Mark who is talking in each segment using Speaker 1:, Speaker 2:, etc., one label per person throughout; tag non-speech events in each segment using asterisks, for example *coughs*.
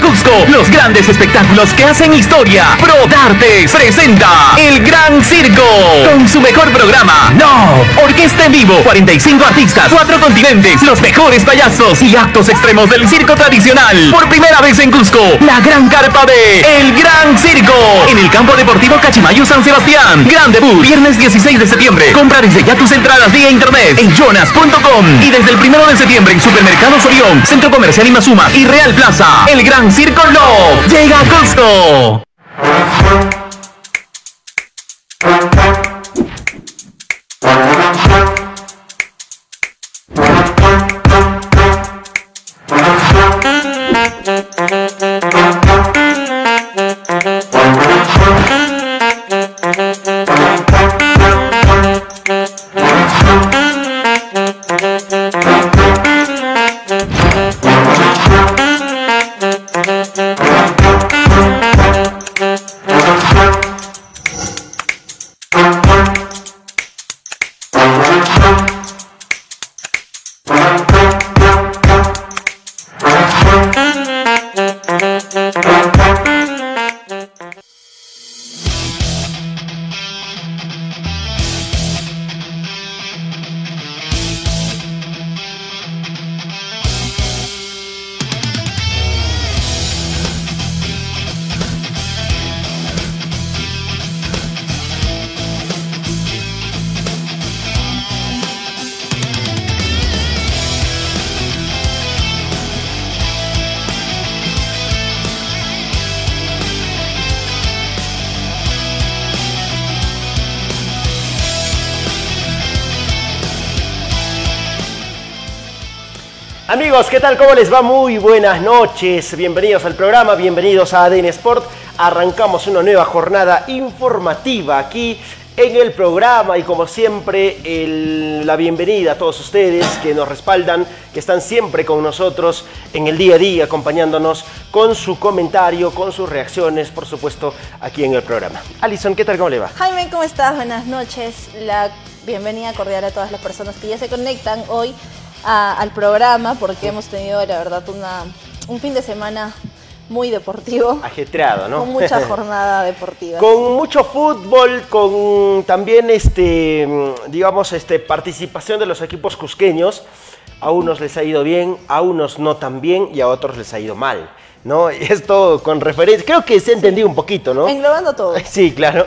Speaker 1: Cusco los grandes espectáculos que hacen historia. Pro Dartes presenta El Gran Circo con su mejor programa. No, orquesta en vivo, 45 artistas, 4 continentes, los mejores payasos y actos extremos del circo tradicional. Por primera vez en Cusco, la gran carpa de El Gran Circo en el campo deportivo Cachimayo San Sebastián. Gran debut, viernes 16 de septiembre. Compra desde ya tus entradas vía internet en jonas.com y desde el primero de septiembre en Supermercados Orión, Centro Comercial Imazuma y Real Plaza. El Gran Circo Love llega a
Speaker 2: ¿qué tal? ¿Cómo les va? Muy buenas noches. Bienvenidos al programa, bienvenidos a ADN Sport. Arrancamos una nueva jornada informativa aquí en el programa y como siempre la bienvenida a todos ustedes que nos respaldan, que están siempre con nosotros en el día a día acompañándonos con su comentario, con sus reacciones, por supuesto, aquí en el programa. Alison, ¿qué tal? ¿Cómo le va?
Speaker 3: Jaime, ¿cómo estás? Buenas noches. La bienvenida cordial a todas las personas que ya se conectan hoy a- al programa porque hemos tenido, la verdad, una, un fin de semana muy deportivo,
Speaker 2: Ajetreado, ¿no?
Speaker 3: con mucha *laughs* jornada deportiva.
Speaker 2: Con mucho fútbol, con también este, digamos, este, participación de los equipos cusqueños. A unos les ha ido bien, a unos no tan bien y a otros les ha ido mal. ¿No? *laughs* Esto con referencia, creo que se ha entendido un poquito, ¿no?
Speaker 3: Englobando todo. *laughs*
Speaker 2: Sí, claro.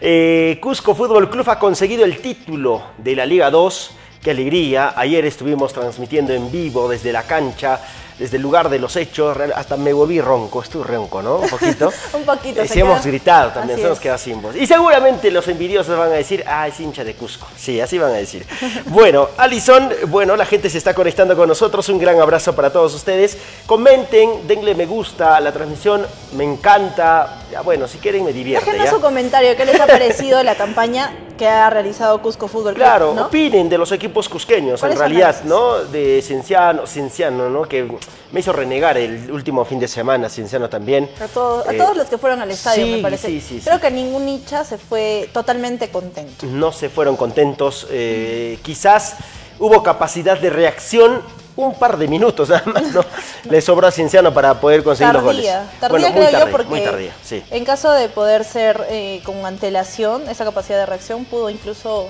Speaker 2: Eh, Cusco Fútbol Club ha conseguido el título de la Liga 2. Qué alegría. Ayer estuvimos transmitiendo en vivo desde la cancha, desde el lugar de los hechos. Hasta me volví ronco. Estuve ronco, ¿no? Un poquito. *laughs*
Speaker 3: Un poquito,
Speaker 2: Eh,
Speaker 3: se
Speaker 2: hemos
Speaker 3: queda-
Speaker 2: gritado también,
Speaker 3: Así
Speaker 2: se nos queda sin voz. Y seguramente los envidiosos van a decir, ah, es hincha de Cusco. Sí, así van a decir. *laughs* bueno, Alison, bueno, la gente se está conectando con nosotros. Un gran abrazo para todos ustedes. Comenten, denle me gusta a la transmisión. Me encanta. Ya, bueno, si quieren me divierte.
Speaker 3: Déjenos su comentario, ¿qué les ha parecido la campaña que ha realizado Cusco Fútbol Club?
Speaker 2: Claro,
Speaker 3: ¿no?
Speaker 2: opinen de los equipos cusqueños,
Speaker 3: ¿Cuál
Speaker 2: en realidad? ¿no? De Cienciano, Cienciano, ¿no? Que me hizo renegar el último fin de semana, Cienciano también.
Speaker 3: A, todos- a
Speaker 2: Eh,
Speaker 3: todos los que fueron al estadio,
Speaker 2: sí,
Speaker 3: me parece.
Speaker 2: sí, sí,
Speaker 3: Creo que ningún hincha se fue totalmente contento.
Speaker 2: no se fueron contentos. eh, quizás hubo capacidad de reacción un par de minutos nada más, ¿no? Le sobró a Cienciano para poder conseguir los goles.
Speaker 3: Tardía,
Speaker 2: Bueno,
Speaker 3: creo
Speaker 2: tardía,
Speaker 3: yo porque
Speaker 2: muy tardía, sí.
Speaker 3: en caso de poder ser eh, con antelación, esa capacidad de reacción pudo incluso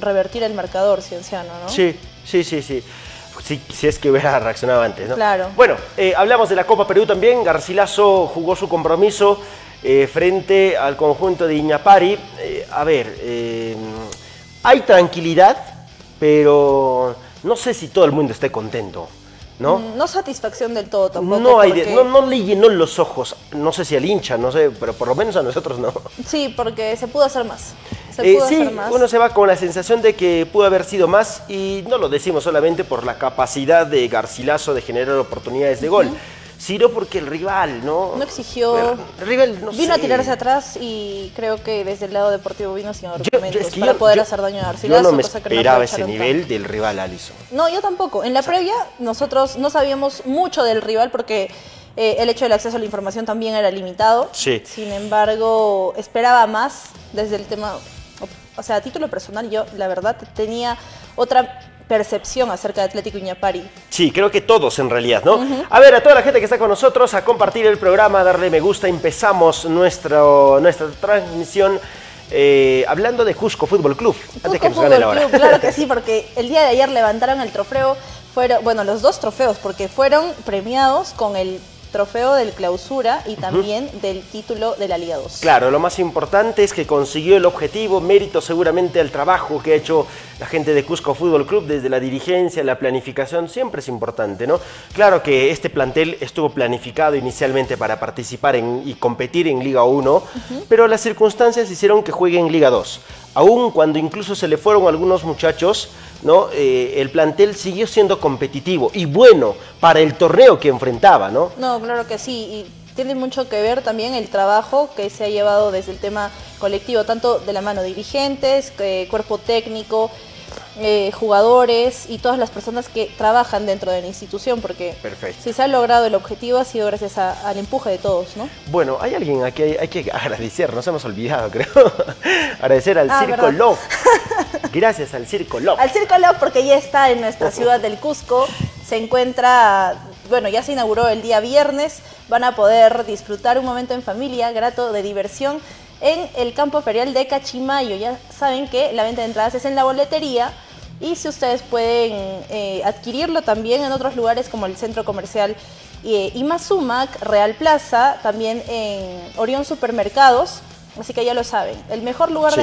Speaker 3: revertir el marcador cienciano, ¿no?
Speaker 2: Sí, sí, sí, sí. Si, si es que hubiera reaccionado antes, ¿no?
Speaker 3: Claro.
Speaker 2: Bueno, eh, hablamos de la Copa Perú también. Garcilaso jugó su compromiso eh, frente al conjunto de Iñapari. A ver, hay tranquilidad, pero no sé si todo el mundo esté contento, ¿no?
Speaker 3: Mm, No satisfacción del todo tampoco.
Speaker 2: No, hay
Speaker 3: porque-
Speaker 2: no, no le llenó los ojos, no sé si al hincha, no sé, pero por lo menos a nosotros no.
Speaker 3: Sí, porque se pudo hacer más. Se
Speaker 2: Eh,
Speaker 3: pudo
Speaker 2: sí,
Speaker 3: hacer más.
Speaker 2: uno se va con la sensación de que pudo haber sido más y no lo decimos solamente por la capacidad de Garcilaso de generar oportunidades de gol, sino porque el rival, ¿no?
Speaker 3: No exigió.
Speaker 2: El rival, no
Speaker 3: vino a tirarse atrás y creo que desde el lado deportivo vino sin
Speaker 2: Yo-
Speaker 3: argumentos
Speaker 2: yo- es que
Speaker 3: para
Speaker 2: yo-
Speaker 3: poder
Speaker 2: yo-
Speaker 3: hacer daño a
Speaker 2: Yo
Speaker 3: Garcilaso.
Speaker 2: no me
Speaker 3: que no
Speaker 2: esperaba ese nivel
Speaker 3: tanto.
Speaker 2: del rival Alison.
Speaker 3: No, yo tampoco. En la previa nosotros no sabíamos mucho del rival porque eh, el hecho del acceso a la información también era limitado.
Speaker 2: Sí.
Speaker 3: Sin embargo, esperaba más desde el tema, o sea, a título personal yo la verdad tenía otra percepción acerca de Atlético Iñapari.
Speaker 2: Sí, creo que todos en realidad, ¿no? A ver, a toda la gente que está con nosotros, a compartir el programa, a darle me gusta, empezamos nuestro, nuestra transmisión eh, hablando de Cusco Fútbol Club.
Speaker 3: Cusco Fútbol Club, claro que *laughs* sí, porque el día de ayer levantaron el trofeo, fueron, bueno, los dos trofeos, porque fueron premiados con el trofeo del clausura y también del título de la Liga 2.
Speaker 2: Claro, lo más importante es que consiguió el objetivo, mérito seguramente al trabajo que ha hecho la gente de Cusco Fútbol Club, desde la dirigencia, la planificación, siempre es importante, ¿no? Claro que este plantel estuvo planificado inicialmente para participar en, y competir en Liga 1, pero las circunstancias hicieron que juegue en Liga 2. Aún cuando incluso se le fueron algunos muchachos, ¿no? Eh, el plantel siguió siendo competitivo y bueno para el torneo que enfrentaba, ¿no?
Speaker 3: No, claro que sí. Y tiene mucho que ver también el trabajo que se ha llevado desde el tema colectivo, tanto de la mano de dirigentes, eh, cuerpo técnico, eh, jugadores y todas las personas que trabajan dentro de la institución, porque si se ha logrado el objetivo ha sido gracias al empuje de todos, ¿no?
Speaker 2: Bueno, hay alguien aquí, hay, hay que *laughs* agradecer, nos hemos olvidado, *laughs* creo. agradecer al ah, Circo Love. *laughs* Gracias al Circo Love.
Speaker 3: Al Circo Love porque ya está en nuestra ciudad del Cusco, se encuentra, bueno, ya se inauguró el día viernes, van a poder disfrutar un momento en familia, grato de diversión en el campo ferial de Cachimayo. Ya saben que la venta de entradas es en la boletería y si ustedes pueden eh, adquirirlo también en otros lugares como el centro comercial eh, Imazumac, Real Plaza, también en Orión Supermercados Así que ya lo saben, el mejor lugar de,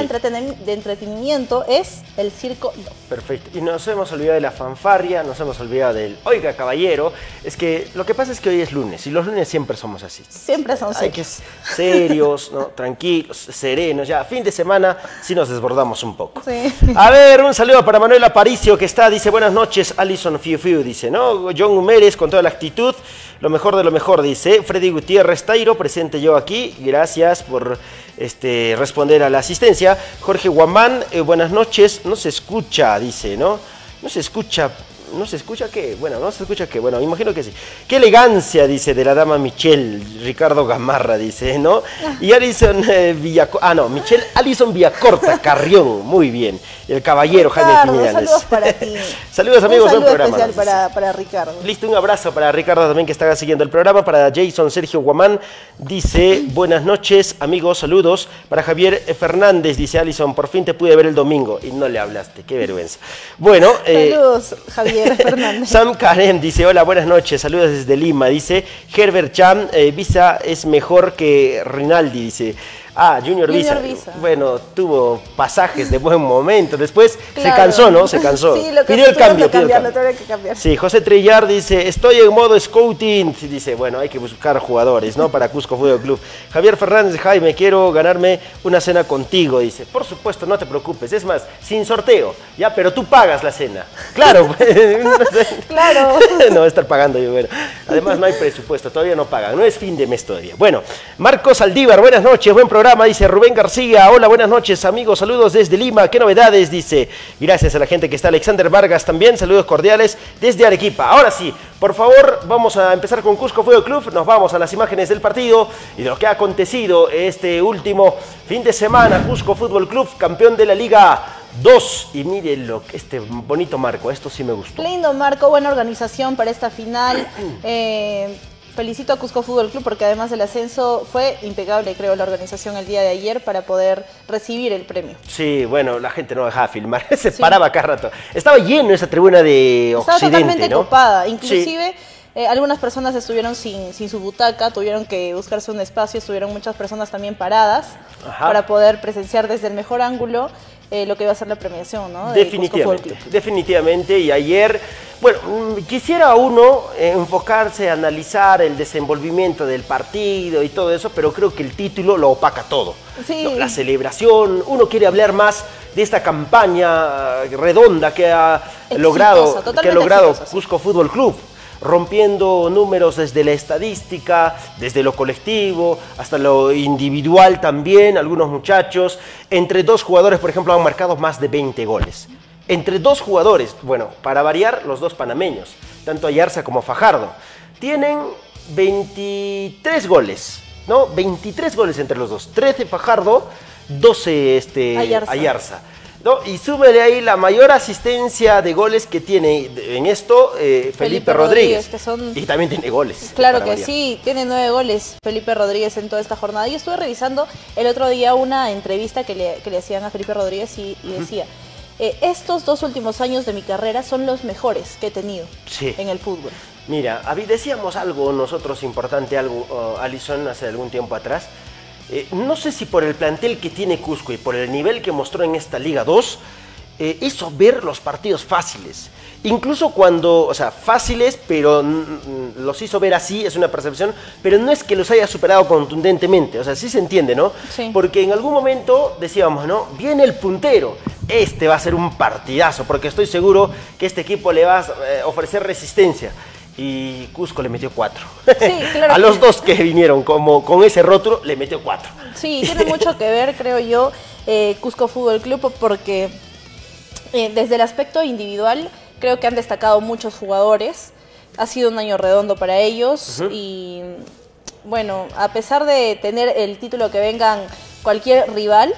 Speaker 3: entretenimiento es el Circo
Speaker 2: Perfecto. Y nos hemos olvidado de la fanfarria, nos hemos olvidado del Oiga Caballero. Es que lo que pasa es que hoy es lunes y los lunes siempre somos así.
Speaker 3: Siempre somos
Speaker 2: Hay que serios, ¿no? *laughs* tranquilos, serenos. Ya, fin de semana sí nos desbordamos un poco.
Speaker 3: Sí.
Speaker 2: A ver, un saludo para Manuel Aparicio que está, dice buenas noches, Alison Fiu Fiu, dice, ¿no? John Humérez con toda la actitud. Lo mejor de lo mejor, dice. Freddy Gutiérrez Tairo, presente yo aquí. Gracias por este, responder a la asistencia. Jorge Guamán, eh, buenas noches. No se escucha, dice, ¿no? No se escucha ¿No se escucha qué? Bueno, no se escucha qué. Bueno, imagino que sí. Qué elegancia, dice, de la dama Michelle. Ricardo Gamarra, dice, ¿no? Y Alison eh, Villacorta. Ah, no, Michelle Alison Villacorta, Carrión. Muy bien. El caballero Jaime Piñales.
Speaker 3: Saludos para ti. *laughs*
Speaker 2: saludos, amigos.
Speaker 3: Un saludo especial para, para, Ricardo.
Speaker 2: Listo, un abrazo para Ricardo también que está siguiendo el programa. Para Jason Sergio Guamán, dice, buenas noches, amigos, saludos. Para Javier Fernández, dice Alison, por fin te pude ver el domingo. Y no le hablaste, qué vergüenza. Bueno.
Speaker 3: Eh, saludos, Javier. *laughs*
Speaker 2: Sam Karen dice, hola, buenas noches, saludos desde Lima. Dice, Herbert Cham, eh, Visa es mejor que Rinaldi, dice. Ah, Junior, Visa. Bueno, tuvo pasajes de buen momento. Después se cansó, ¿no? Se cansó.
Speaker 3: Sí, lo pidió el cambio. Que cambiar, que cambiar.
Speaker 2: Sí, José Trillar dice, estoy en modo scouting. Dice, bueno, hay que buscar jugadores, ¿no? Para Cusco Fútbol Club. Javier Fernández, Jaime, quiero ganarme una cena contigo. Dice, por supuesto, no te preocupes. Es más, sin sorteo, ¿ya? Pero tú pagas la cena. Claro. *laughs*
Speaker 3: claro. *laughs*
Speaker 2: no, estar pagando yo, bueno. Además, no hay presupuesto, todavía no pagan. No es fin de mes todavía. Bueno, Marcos Aldívar, buenas noches, buen programa dice Rubén García. Hola, buenas noches, amigos. Saludos desde Lima. ¿Qué novedades? Dice. Gracias a la gente que está. Alexander Vargas también. Saludos cordiales desde Arequipa. Ahora sí, por favor, vamos a empezar con Cusco Fútbol Club. Nos vamos a las imágenes del partido y de lo que ha acontecido este último fin de semana. Cusco Fútbol Club, campeón de la Liga 2. Y miren lo que este bonito marco, esto sí me gustó.
Speaker 3: Lindo marco, buena organización para esta final. *clears throat* Eh, felicito a Cusco Fútbol Club porque además del ascenso fue impecable, creo, la organización el día de ayer para poder recibir el premio.
Speaker 2: Sí, bueno, la gente no dejaba filmar, *laughs* se paraba cada rato. Estaba lleno esa tribuna de Estaba
Speaker 3: totalmente ocupada, inclusive... Eh, algunas personas estuvieron sin, sin, su butaca, tuvieron que buscarse un espacio, estuvieron muchas personas también paradas para poder presenciar desde el mejor ángulo eh, lo que iba a ser la premiación, ¿no?
Speaker 2: definitivamente, definitivamente. Y ayer, bueno, mm, quisiera uno enfocarse, analizar el desenvolvimiento del partido y todo eso, pero creo que el título lo opaca todo.
Speaker 3: Sí.
Speaker 2: la celebración, uno quiere hablar más de esta campaña redonda que ha logrado, que ha logrado Cusco Fútbol Club rompiendo números desde la estadística, desde lo colectivo, hasta lo individual también, algunos muchachos. Entre dos jugadores, por ejemplo, han marcado más de 20 goles. Entre dos jugadores, bueno, para variar, los dos panameños, tanto Ayarza como Fajardo, tienen 23 goles, ¿no? 23 goles entre los dos. 13 Fajardo, 12 este, Ayarza ¿no? Y súmele ahí la mayor asistencia de goles que tiene en esto eh, Felipe, Rodríguez.
Speaker 3: que son-
Speaker 2: Y también tiene goles.
Speaker 3: Claro que
Speaker 2: variar.
Speaker 3: sí, tiene nueve goles Felipe Rodríguez en toda esta jornada. Yo estuve revisando el otro día una entrevista que le, que le hacían a Felipe Rodríguez y, y decía, eh, estos dos últimos años de mi carrera son los mejores que he tenido
Speaker 2: Sí.
Speaker 3: en el fútbol.
Speaker 2: Mira, decíamos algo nosotros importante, algo, uh, Alison, hace algún tiempo atrás. Eh, no sé si por el plantel que tiene Cusco y por el nivel que mostró en esta Liga 2, eh, hizo ver los partidos fáciles. Incluso cuando, o sea, fáciles, pero los hizo ver así, es una percepción, pero no es que los haya superado contundentemente, o sea, sí se entiende, ¿no?
Speaker 3: Sí.
Speaker 2: Porque en algún momento decíamos, ¿no? Viene el puntero, este va a ser un partidazo, porque estoy seguro que este equipo le va a eh, ofrecer resistencia. Y Cusco le metió cuatro.
Speaker 3: claro *laughs*
Speaker 2: a los dos que vinieron como con ese rótulo, le metió cuatro.
Speaker 3: Sí, tiene mucho que ver, creo yo, eh, Cusco Fútbol Club, porque eh, desde el aspecto individual creo que han destacado muchos jugadores. Ha sido un año redondo para ellos y bueno, a pesar de tener el título que vengan cualquier rival,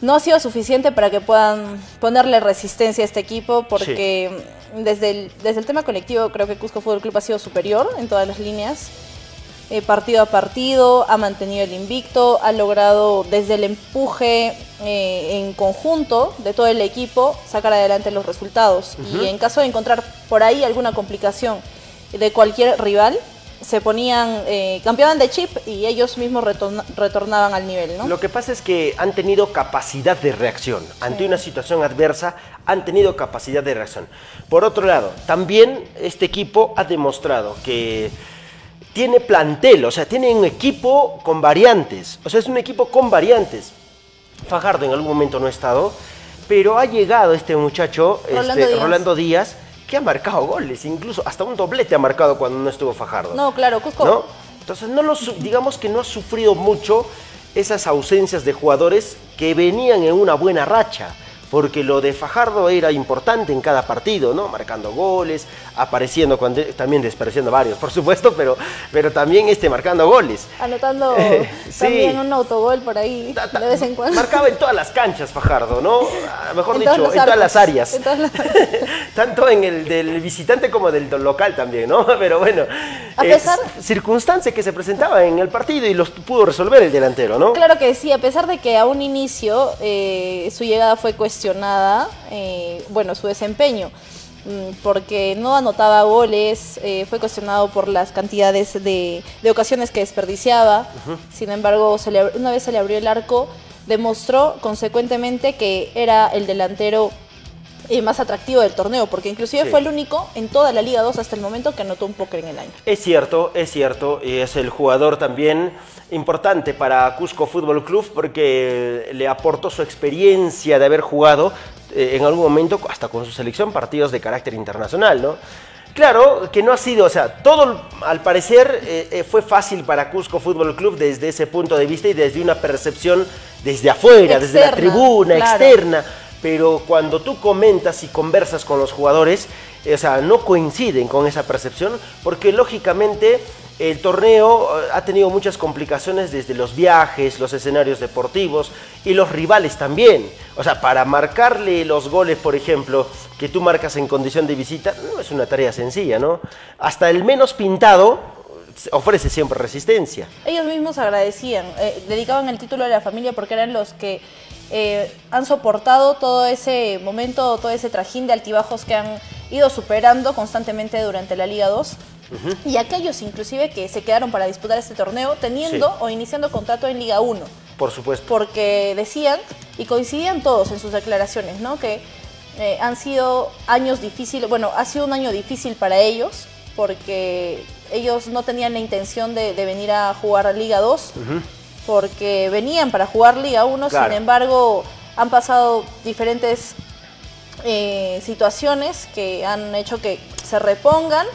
Speaker 3: no ha sido suficiente para que puedan ponerle resistencia a este equipo porque desde, el, desde el tema colectivo creo que Cusco Fútbol Club ha sido superior en todas las líneas. Eh, partido a partido, ha mantenido el invicto, ha logrado desde el empuje eh, en conjunto de todo el equipo sacar adelante los resultados. Y en caso de encontrar por ahí alguna complicación de cualquier rival, se ponían, eh, cambiaban de chip y ellos mismos retorna- retornaban al nivel, ¿no?
Speaker 2: Lo que pasa es que han tenido capacidad de reacción. Ante una situación adversa, han tenido capacidad de reacción. Por otro lado, también este equipo ha demostrado que tiene plantel, o sea, tiene un equipo con variantes. O sea, es un equipo con variantes. Fajardo en algún momento no ha estado, pero ha llegado este muchacho,
Speaker 3: Rolando
Speaker 2: este,
Speaker 3: Díaz.
Speaker 2: Rolando Díaz, que ha marcado goles, incluso hasta un doblete ha marcado cuando no estuvo Fajardo.
Speaker 3: No, claro, Cusco.
Speaker 2: ¿no? Entonces, no lo digamos que no ha sufrido mucho esas ausencias de jugadores que venían en una buena racha, porque lo de Fajardo era importante en cada partido, ¿no? Marcando goles, apareciendo, cuando, también despreciando varios, por supuesto, pero, pero también este, marcando goles.
Speaker 3: Anotando *laughs*
Speaker 2: Sí.
Speaker 3: también un autogol por ahí
Speaker 2: Ta- ta-
Speaker 3: de vez en cuando.
Speaker 2: Marcaba en todas las canchas Fajardo, ¿no? Ah, Mejor
Speaker 3: En
Speaker 2: dicho, en todas las áreas.
Speaker 3: en todas las- *laughs*
Speaker 2: Tanto en el del visitante como del local también, ¿no? *laughs* Pero bueno,
Speaker 3: A
Speaker 2: es
Speaker 3: pesar-
Speaker 2: circunstancia que se presentaba en el partido y los pudo resolver el delantero, ¿no?
Speaker 3: Claro que sí, a pesar de que a un inicio eh, su llegada fue cuestionada, eh, bueno, su desempeño, mm, porque no anotaba goles, eh, fue cuestionado por las cantidades de, de ocasiones que desperdiciaba, sin embargo, se le- una vez se le abrió el arco, demostró consecuentemente que era el delantero eh, más atractivo del torneo, porque inclusive
Speaker 2: Sí.
Speaker 3: fue el único en toda la Liga 2 hasta el momento que anotó un póker en el año.
Speaker 2: Es cierto, es cierto, y es el jugador también importante para Cusco Fútbol Club porque le aportó su experiencia de haber jugado eh, en algún momento hasta con su selección partidos de carácter internacional, ¿no? Claro que no ha sido, o sea, todo al parecer eh, eh, fue fácil para Cusco Fútbol Club desde ese punto de vista y desde una percepción desde afuera, desde la tribuna,
Speaker 3: claro.
Speaker 2: externa pero cuando tú comentas y conversas con los jugadores, eh, o sea, no coinciden con esa percepción, porque lógicamente el torneo eh, ha tenido muchas complicaciones desde los viajes, los escenarios deportivos y los rivales también. O sea, para marcarle los goles, por ejemplo, que tú marcas en condición de visita, no es una tarea sencilla, ¿no? Hasta el menos pintado eh, ofrece siempre resistencia.
Speaker 3: Ellos mismos agradecían, dedicaban el título a la familia porque eran los que eh, han soportado todo ese momento, todo ese trajín de altibajos que han ido superando constantemente durante la Liga 2. Y aquellos inclusive que se quedaron para disputar este torneo teniendo
Speaker 2: Sí.
Speaker 3: o iniciando contrato en Liga 1
Speaker 2: Por supuesto.
Speaker 3: porque decían y coincidían todos en sus declaraciones, ¿no? Que eh, han sido años difíciles, bueno, ha sido un año difícil para ellos porque ellos no tenían la intención de, de venir a jugar a Liga 2 porque venían para jugar Liga 1,
Speaker 2: Claro.
Speaker 3: sin embargo han pasado diferentes eh, situaciones que han hecho que se repongan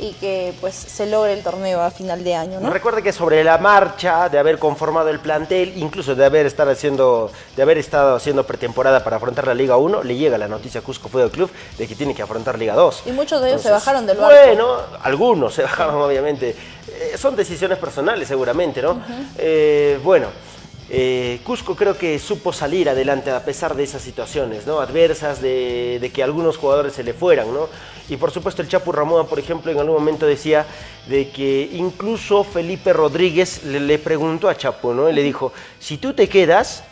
Speaker 3: y que pues se logre el torneo a final de año, ¿no?
Speaker 2: Recuerde que sobre la marcha de haber conformado el plantel, incluso de haber estar haciendo, de haber estado haciendo pretemporada para afrontar la Liga 1, le llega la noticia a Cusco Fútbol Club de que tiene que afrontar Liga 2.
Speaker 3: Y muchos de ellos se bajaron del barco.
Speaker 2: Bueno, algunos se *laughs* bajaron obviamente. Eh, son decisiones personales seguramente, ¿no? Eh, bueno, eh, Cusco creo que supo salir adelante a pesar de esas situaciones, ¿no? Adversas, de, que algunos jugadores se le fueran, ¿no? Y por supuesto el Chapu Ramón, por ejemplo, en algún momento decía de que incluso Felipe Rodríguez le, preguntó a Chapu, ¿no? Y le dijo, si tú te quedas,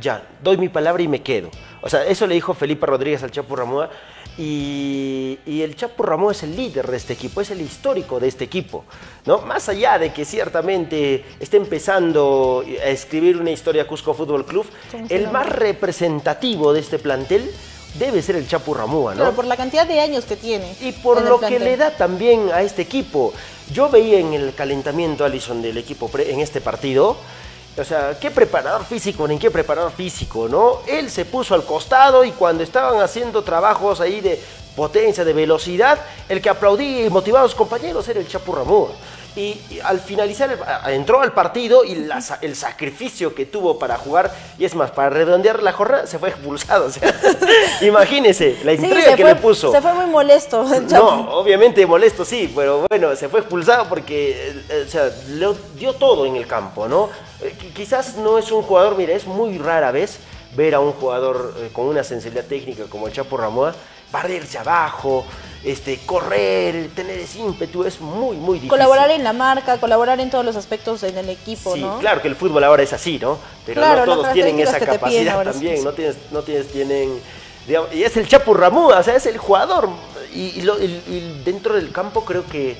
Speaker 2: ya, doy mi palabra y me quedo. O sea, eso le dijo Felipe Rodríguez al Chapu Ramón y, el Chapo Ramón es el líder de este equipo, es el histórico de este equipo. ¿no? Más allá de que ciertamente esté empezando a escribir una historia Cusco Fútbol Club, el más representativo de este plantel debe ser el Chapo Ramúa, ¿no?
Speaker 3: por la cantidad de años que tiene.
Speaker 2: Y por lo que le da también a este equipo. Yo veía en el calentamiento, Alison, del equipo en este partido, o sea, ¿qué preparador físico ni qué preparador físico, no? Él se puso al costado y cuando estaban haciendo trabajos ahí de potencia, de velocidad, el que aplaudía y motivaba a los compañeros era el Chapo Ramón. Y, al finalizar, entró al partido y el sacrificio que tuvo para jugar, y es más, para redondear la jornada, se fue expulsado. O sea, *laughs* imagínese la entrega que le puso.
Speaker 3: Se fue muy molesto.
Speaker 2: no, obviamente molesto sí, pero bueno, se fue expulsado porque eh, o sea, le dio todo en el campo, ¿no? Eh, quizás no es un jugador, mira, es muy rara vez ver a un jugador eh, con una sensibilidad técnica como el Chapo Ramoa barrerse abajo, este, correr, tener ese ímpetu, es muy, muy difícil.
Speaker 3: Colaborar en la marca, colaborar en todos los aspectos en el equipo,
Speaker 2: sí, claro que el fútbol ahora es así, ¿no? Pero no todos tienen esa capacidad también, no tienes, no tienes, tienen... y es el Chapo Ramoa, o sea, es el jugador. Y, dentro del campo creo que,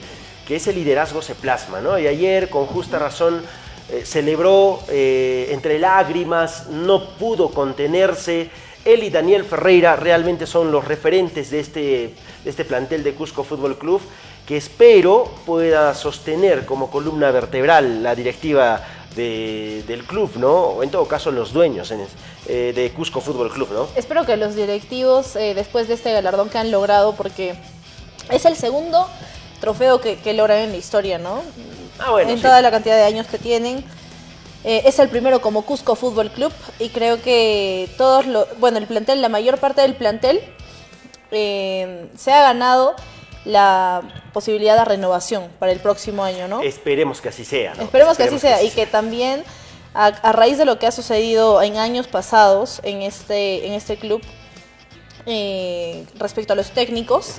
Speaker 2: que ese liderazgo se plasma, ¿no? Y ayer, con justa razón, eh, celebró eh, entre lágrimas, no pudo contenerse. Él y Daniel Ferreira realmente son los referentes de este, de este plantel de Cusco Fútbol Club, que espero pueda sostener como columna vertebral la directiva del club, ¿no? O en todo caso los dueños eh, de Cusco Fútbol Club, ¿no?
Speaker 3: Espero que los directivos, después de este galardón que han logrado, porque es el segundo trofeo que, que logran en la historia, ¿no? Ah, en toda la cantidad de años que tienen. Eh, es el primero como Cusco Fútbol Club y creo que todos los, bueno, el plantel, la mayor parte del plantel eh, se ha ganado la posibilidad de renovación para el próximo año, ¿no?
Speaker 2: Esperemos que así sea.
Speaker 3: Esperemos, que así sea y que también a, raíz de lo que ha sucedido en años pasados en este, en este club eh, respecto a los técnicos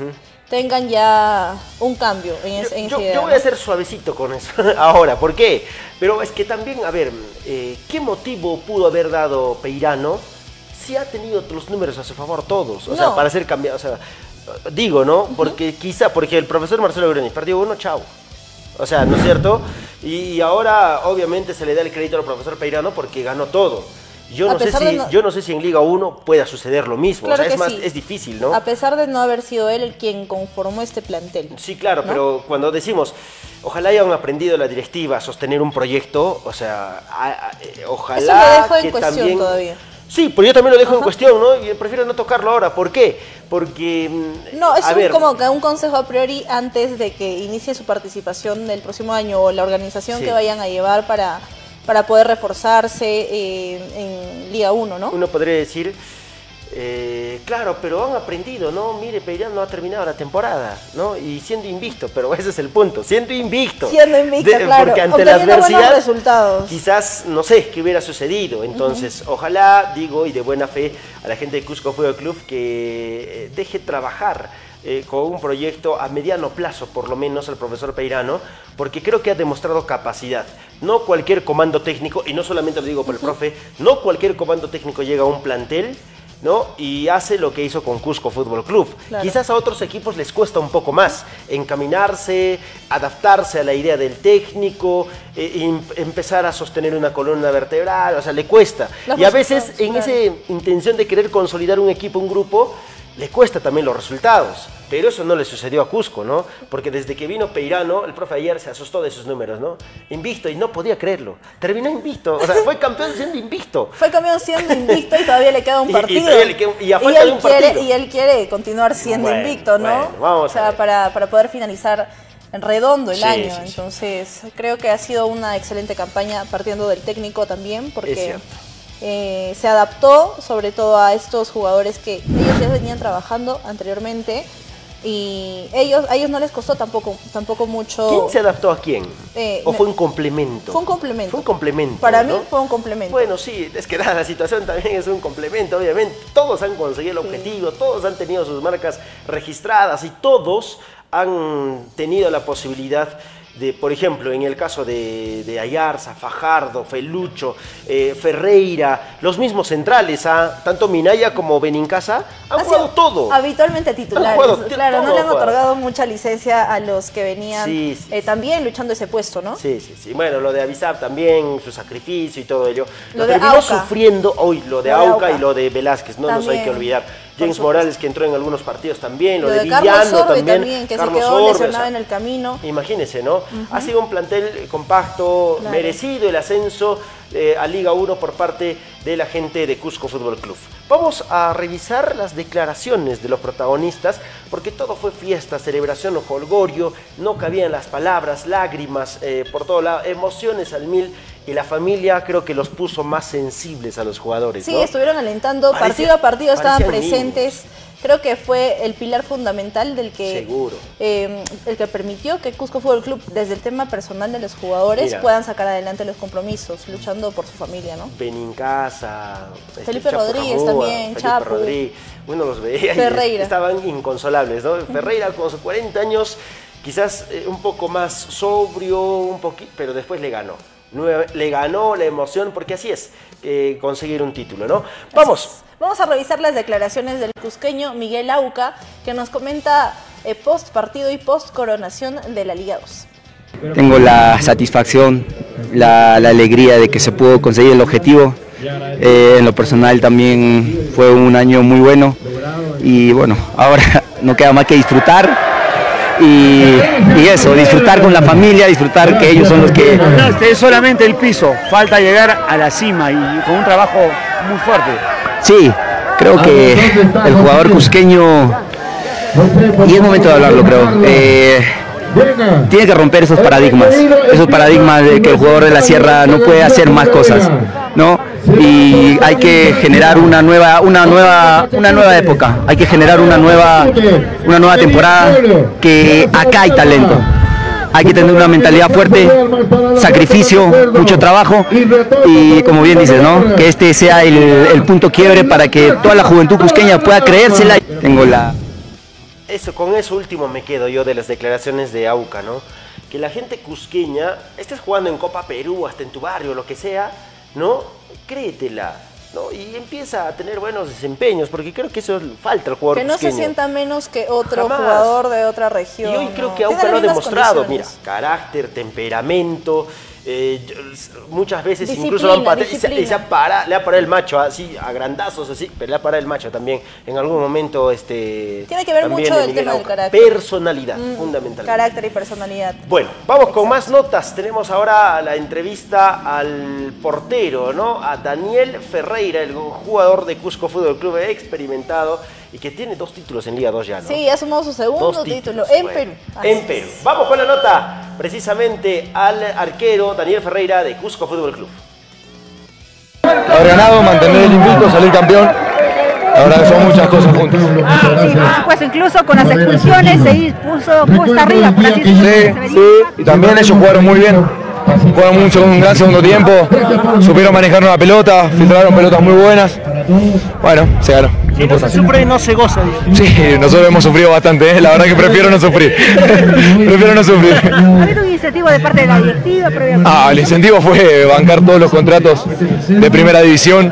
Speaker 3: tengan ya un cambio en,
Speaker 2: yo, en yo, yo, voy a ser suavecito con eso *laughs* ahora, ¿por qué? Pero es que también, a ver, eh, ¿qué motivo pudo haber dado Peirano si ha tenido los números a su favor todos? O sea, para ser cambiado, o sea, digo, ¿no? Porque quizá, porque el profesor Marcelo Grenis perdió uno, chao. O sea, ¿no es cierto? Y ahora, obviamente, se le da el crédito al profesor Peirano porque ganó todo. Yo no, sé si, yo no sé si en Liga 1 pueda suceder lo mismo. o sea, es más, es difícil, ¿no?
Speaker 3: A pesar de no haber sido él el quien conformó este plantel.
Speaker 2: Sí, claro, pero cuando decimos, ojalá hayan aprendido la directiva a sostener un proyecto, o sea, ojalá Eso
Speaker 3: lo dejo en cuestión también... todavía.
Speaker 2: Sí, pero yo también lo dejo en cuestión, ¿no? Y prefiero no tocarlo ahora. ¿Por qué? Porque.
Speaker 3: Mm, no, es un, como que un consejo a priori antes de que inicie su participación del próximo año o la organización que vayan a llevar para para poder reforzarse eh, en Liga 1, ¿no?
Speaker 2: Uno podría decir, eh, claro, pero han aprendido, ¿no? Mire, Peirán no ha terminado la temporada, ¿no? Y siendo invicto, pero ese es el punto, siendo invicto.
Speaker 3: Siendo invicto, claro.
Speaker 2: Porque ante la adversidad, resultados. quizás, no sé, qué hubiera sucedido. Entonces, ojalá, digo, y de buena fe, a la gente de Cusco Fútbol Club que eh, deje trabajar eh, con un proyecto a mediano plazo, por lo menos, al profesor Peirano, porque creo que ha demostrado capacidad. No cualquier comando técnico, y no solamente lo digo por el profe, no cualquier comando técnico llega a un plantel ¿no? Y hace lo que hizo con Cusco Fútbol Club. Quizás a otros equipos les cuesta un poco más encaminarse, adaptarse a la idea del técnico, eh, empezar a sostener una columna vertebral, o sea, le cuesta. y a veces en esa intención de querer consolidar un equipo, un grupo, le cuesta también los resultados. Pero eso no le sucedió a Cusco, ¿no? Porque desde que vino Peirano, el profe ayer se asustó de sus números, ¿no? Invicto y no podía creerlo. Terminó invicto, o sea, fue campeón siendo invicto. *laughs*
Speaker 3: Fue campeón siendo invicto y todavía le queda un *laughs* partido. Y, a él un quiere, partido. y él quiere continuar siendo invicto, ¿no? vamos o sea, para, para, poder finalizar en redondo el año. Entonces, creo que ha sido una excelente campaña partiendo del técnico también, porque eh, se adaptó sobre todo a estos jugadores que ellos ya venían trabajando anteriormente y ellos, a ellos no les costó tampoco, tampoco mucho.
Speaker 2: ¿Quién se adaptó a quién?
Speaker 3: Eh,
Speaker 2: ¿O fue un complemento?
Speaker 3: Fue un complemento.
Speaker 2: Fue un complemento.
Speaker 3: Para
Speaker 2: ¿no?
Speaker 3: mí fue un complemento.
Speaker 2: Bueno, sí, es que nada, *laughs* la situación también es un complemento, obviamente. Todos han conseguido el objetivo, todos han tenido sus marcas registradas y todos han tenido la posibilidad de, por ejemplo, en el caso de, de Ayarza, Fajardo, Felucho, eh, Ferreira, los mismos centrales, ¿ah? tanto Minaya como Benincasa, han
Speaker 3: Ha
Speaker 2: jugado todo.
Speaker 3: Habitualmente titulares.
Speaker 2: jugado
Speaker 3: claro, no le han otorgado mucha licencia a los que venían
Speaker 2: Sí, sí,
Speaker 3: eh, también luchando ese puesto, ¿no?
Speaker 2: Sí, sí, sí. Bueno, lo de Avisab también, su sacrificio y todo ello.
Speaker 3: Lo
Speaker 2: Lo,
Speaker 3: de
Speaker 2: terminó
Speaker 3: Auca.
Speaker 2: sufriendo hoy, lo de
Speaker 3: Lo de
Speaker 2: Auca
Speaker 3: Auca.
Speaker 2: y lo de Velázquez, no nos hay que olvidar. James. Morales que entró en algunos partidos también, lo,
Speaker 3: Lo
Speaker 2: de,
Speaker 3: de Carlos
Speaker 2: Villano
Speaker 3: Sorbe
Speaker 2: también.
Speaker 3: también, que se
Speaker 2: Carlos
Speaker 3: quedó
Speaker 2: Sorbe,
Speaker 3: lesionado
Speaker 2: o sea,
Speaker 3: en el camino.
Speaker 2: Imagínense, ¿no? Ha sido un plantel compacto,
Speaker 3: Claro.
Speaker 2: merecido el ascenso eh, a Liga 1 por parte de la gente de Cusco Fútbol Club. Vamos a revisar las declaraciones de los protagonistas, porque todo fue fiesta, celebración o holgorio, no cabían las palabras, lágrimas eh, por todo lado, emociones al mil, y la familia creo que los puso más sensibles a los jugadores.
Speaker 3: Sí,
Speaker 2: ¿no?
Speaker 3: estuvieron alentando, partido a partido estaban presentes. Creo que fue el pilar fundamental del que
Speaker 2: Seguro.
Speaker 3: eh, el que permitió que Cusco Fútbol Club, desde el tema personal de los jugadores,
Speaker 2: Mira.
Speaker 3: puedan sacar adelante los compromisos, luchando por su familia, ¿no?
Speaker 2: Benincasa, este,
Speaker 3: Felipe
Speaker 2: Chapo
Speaker 3: Rodríguez también,
Speaker 2: Felipe
Speaker 3: Chapo.
Speaker 2: Rodríguez. Uno los veía y
Speaker 3: Ferreira.
Speaker 2: estaban inconsolables, ¿no? Ferreira con sus 40 años, quizás eh, un poco más sobrio, un poquito, pero después le ganó. Le ganó la emoción, porque así es, eh, conseguir un título, ¿no? Vamos.
Speaker 3: Vamos a revisar las declaraciones del cusqueño Miguel Auca, que nos comenta eh, post partido y post coronación de la Liga 2.
Speaker 4: Tengo la satisfacción, la, la alegría de que se pudo conseguir el objetivo. Eh, en lo personal también fue un año muy bueno y bueno, ahora *laughs* no queda más que disfrutar y, y eso, disfrutar con la familia, disfrutar que ellos son los que...
Speaker 5: Este es solamente el piso, falta llegar a la cima y con un trabajo muy fuerte.
Speaker 4: Sí, creo que el jugador cusqueño, y es momento de hablarlo creo, eh, tiene que romper esos paradigmas, esos paradigmas de que el jugador de la sierra no puede hacer más cosas, ¿no? Y hay que generar una nueva, una nueva, una nueva época, hay que generar una nueva, una nueva temporada que acá hay talento. Hay que tener una mentalidad fuerte, sacrificio, mucho trabajo y como bien dices, ¿no? Que este sea el, punto quiebre para que toda la juventud cusqueña pueda creérsela. Tengo la,
Speaker 2: Eso, con eso último me quedo yo de las declaraciones de Auca, ¿no? Que la gente cusqueña, estés jugando en Copa Perú, hasta en tu barrio, lo que sea, ¿no? Créetela, ¿no? Y empieza a tener buenos desempeños, porque creo que eso falta al jugador
Speaker 3: Que no se sienta menos que otro
Speaker 2: Jamás.
Speaker 3: jugador de otra región.
Speaker 2: Y hoy creo que Auca
Speaker 3: Tiene
Speaker 2: lo ha demostrado, mira, carácter, temperamento, eh, muchas veces incluso
Speaker 3: Disciplina,
Speaker 2: han y se, y se ha para- le ha parado el macho, así, a grandazos, así, pero le ha parado el macho también. En algún momento, este...
Speaker 3: Tiene que ver mucho el tema del carácter.
Speaker 2: Personalidad,
Speaker 3: Mm,
Speaker 2: fundamental.
Speaker 3: Carácter y personalidad.
Speaker 2: Bueno, vamos con más notas. Tenemos ahora la entrevista al portero, ¿no? A Daniel Ferreira, el jugador de Cusco Fútbol Club experimentado y que tiene dos títulos en Liga 2 ya, ¿no?
Speaker 3: Sí, ha sumado su segundo
Speaker 2: Dos
Speaker 3: título
Speaker 2: títulos,
Speaker 3: en
Speaker 2: bueno,
Speaker 3: Perú. Así
Speaker 2: En. Perú. Vamos con la nota precisamente al arquero Daniel Ferreira de Cusco Fútbol Club.
Speaker 6: haber ganado, mantener el invicto, salir campeón. La verdad que son muchas cosas juntas.
Speaker 7: Sí, por supuesto, incluso con las expulsiones se puso puesta arriba, por así
Speaker 6: Sí, sí, y también ellos jugaron muy bien. Jugaron mucho, un gran segundo tiempo, supieron manejar una pelota, filtraron pelotas muy buenas. Bueno, se ganó.
Speaker 5: Si no se sufre, no se goza. dice.
Speaker 6: Sí, nosotros hemos sufrido bastante, ¿eh? la verdad que prefiero no sufrir. *laughs* prefiero no sufrir.
Speaker 7: ¿Ha habido un incentivo de parte de la directiva?
Speaker 6: Ah, el incentivo fue bancar todos los contratos de primera división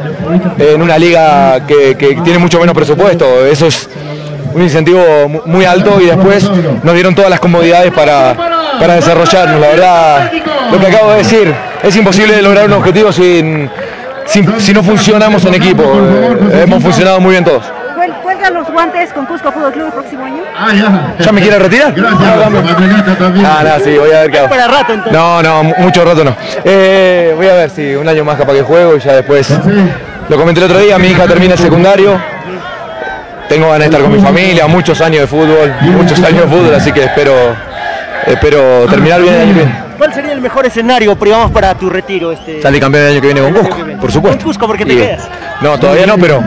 Speaker 6: en una liga que, que tiene mucho menos presupuesto. Eso es un incentivo mu- muy alto y después nos dieron todas las comodidades para, para desarrollarnos. La verdad, lo que acabo de decir, es imposible lograr un objetivo sin, sin- si no funcionamos en equipo. Eh, Hemos funcionado muy bien todos.
Speaker 7: ¿Cuel- ¿Cuelgan los guantes con Cusco Fútbol Club el próximo año?
Speaker 6: ¿Ya me quieren retirar? Ah, no, sí, voy a ver qué hago.
Speaker 5: Para rato, entonces.
Speaker 6: No, no, mu- mucho rato no. Eh, voy a ver si un año más capaz que juego y ya después. Lo comenté el otro día, mi hija termina el secundario. Tengo ganas de estar con mi familia, muchos años de fútbol, muchos años de fútbol, así que espero, espero terminar bien el año que viene.
Speaker 5: ¿Cuál sería el mejor escenario, digamos, para tu retiro? Este...
Speaker 6: Salir campeón el año que viene con Cusco, por supuesto.
Speaker 5: Con Cusco, porque te
Speaker 6: Y-
Speaker 5: quedas.
Speaker 6: No, todavía no, pero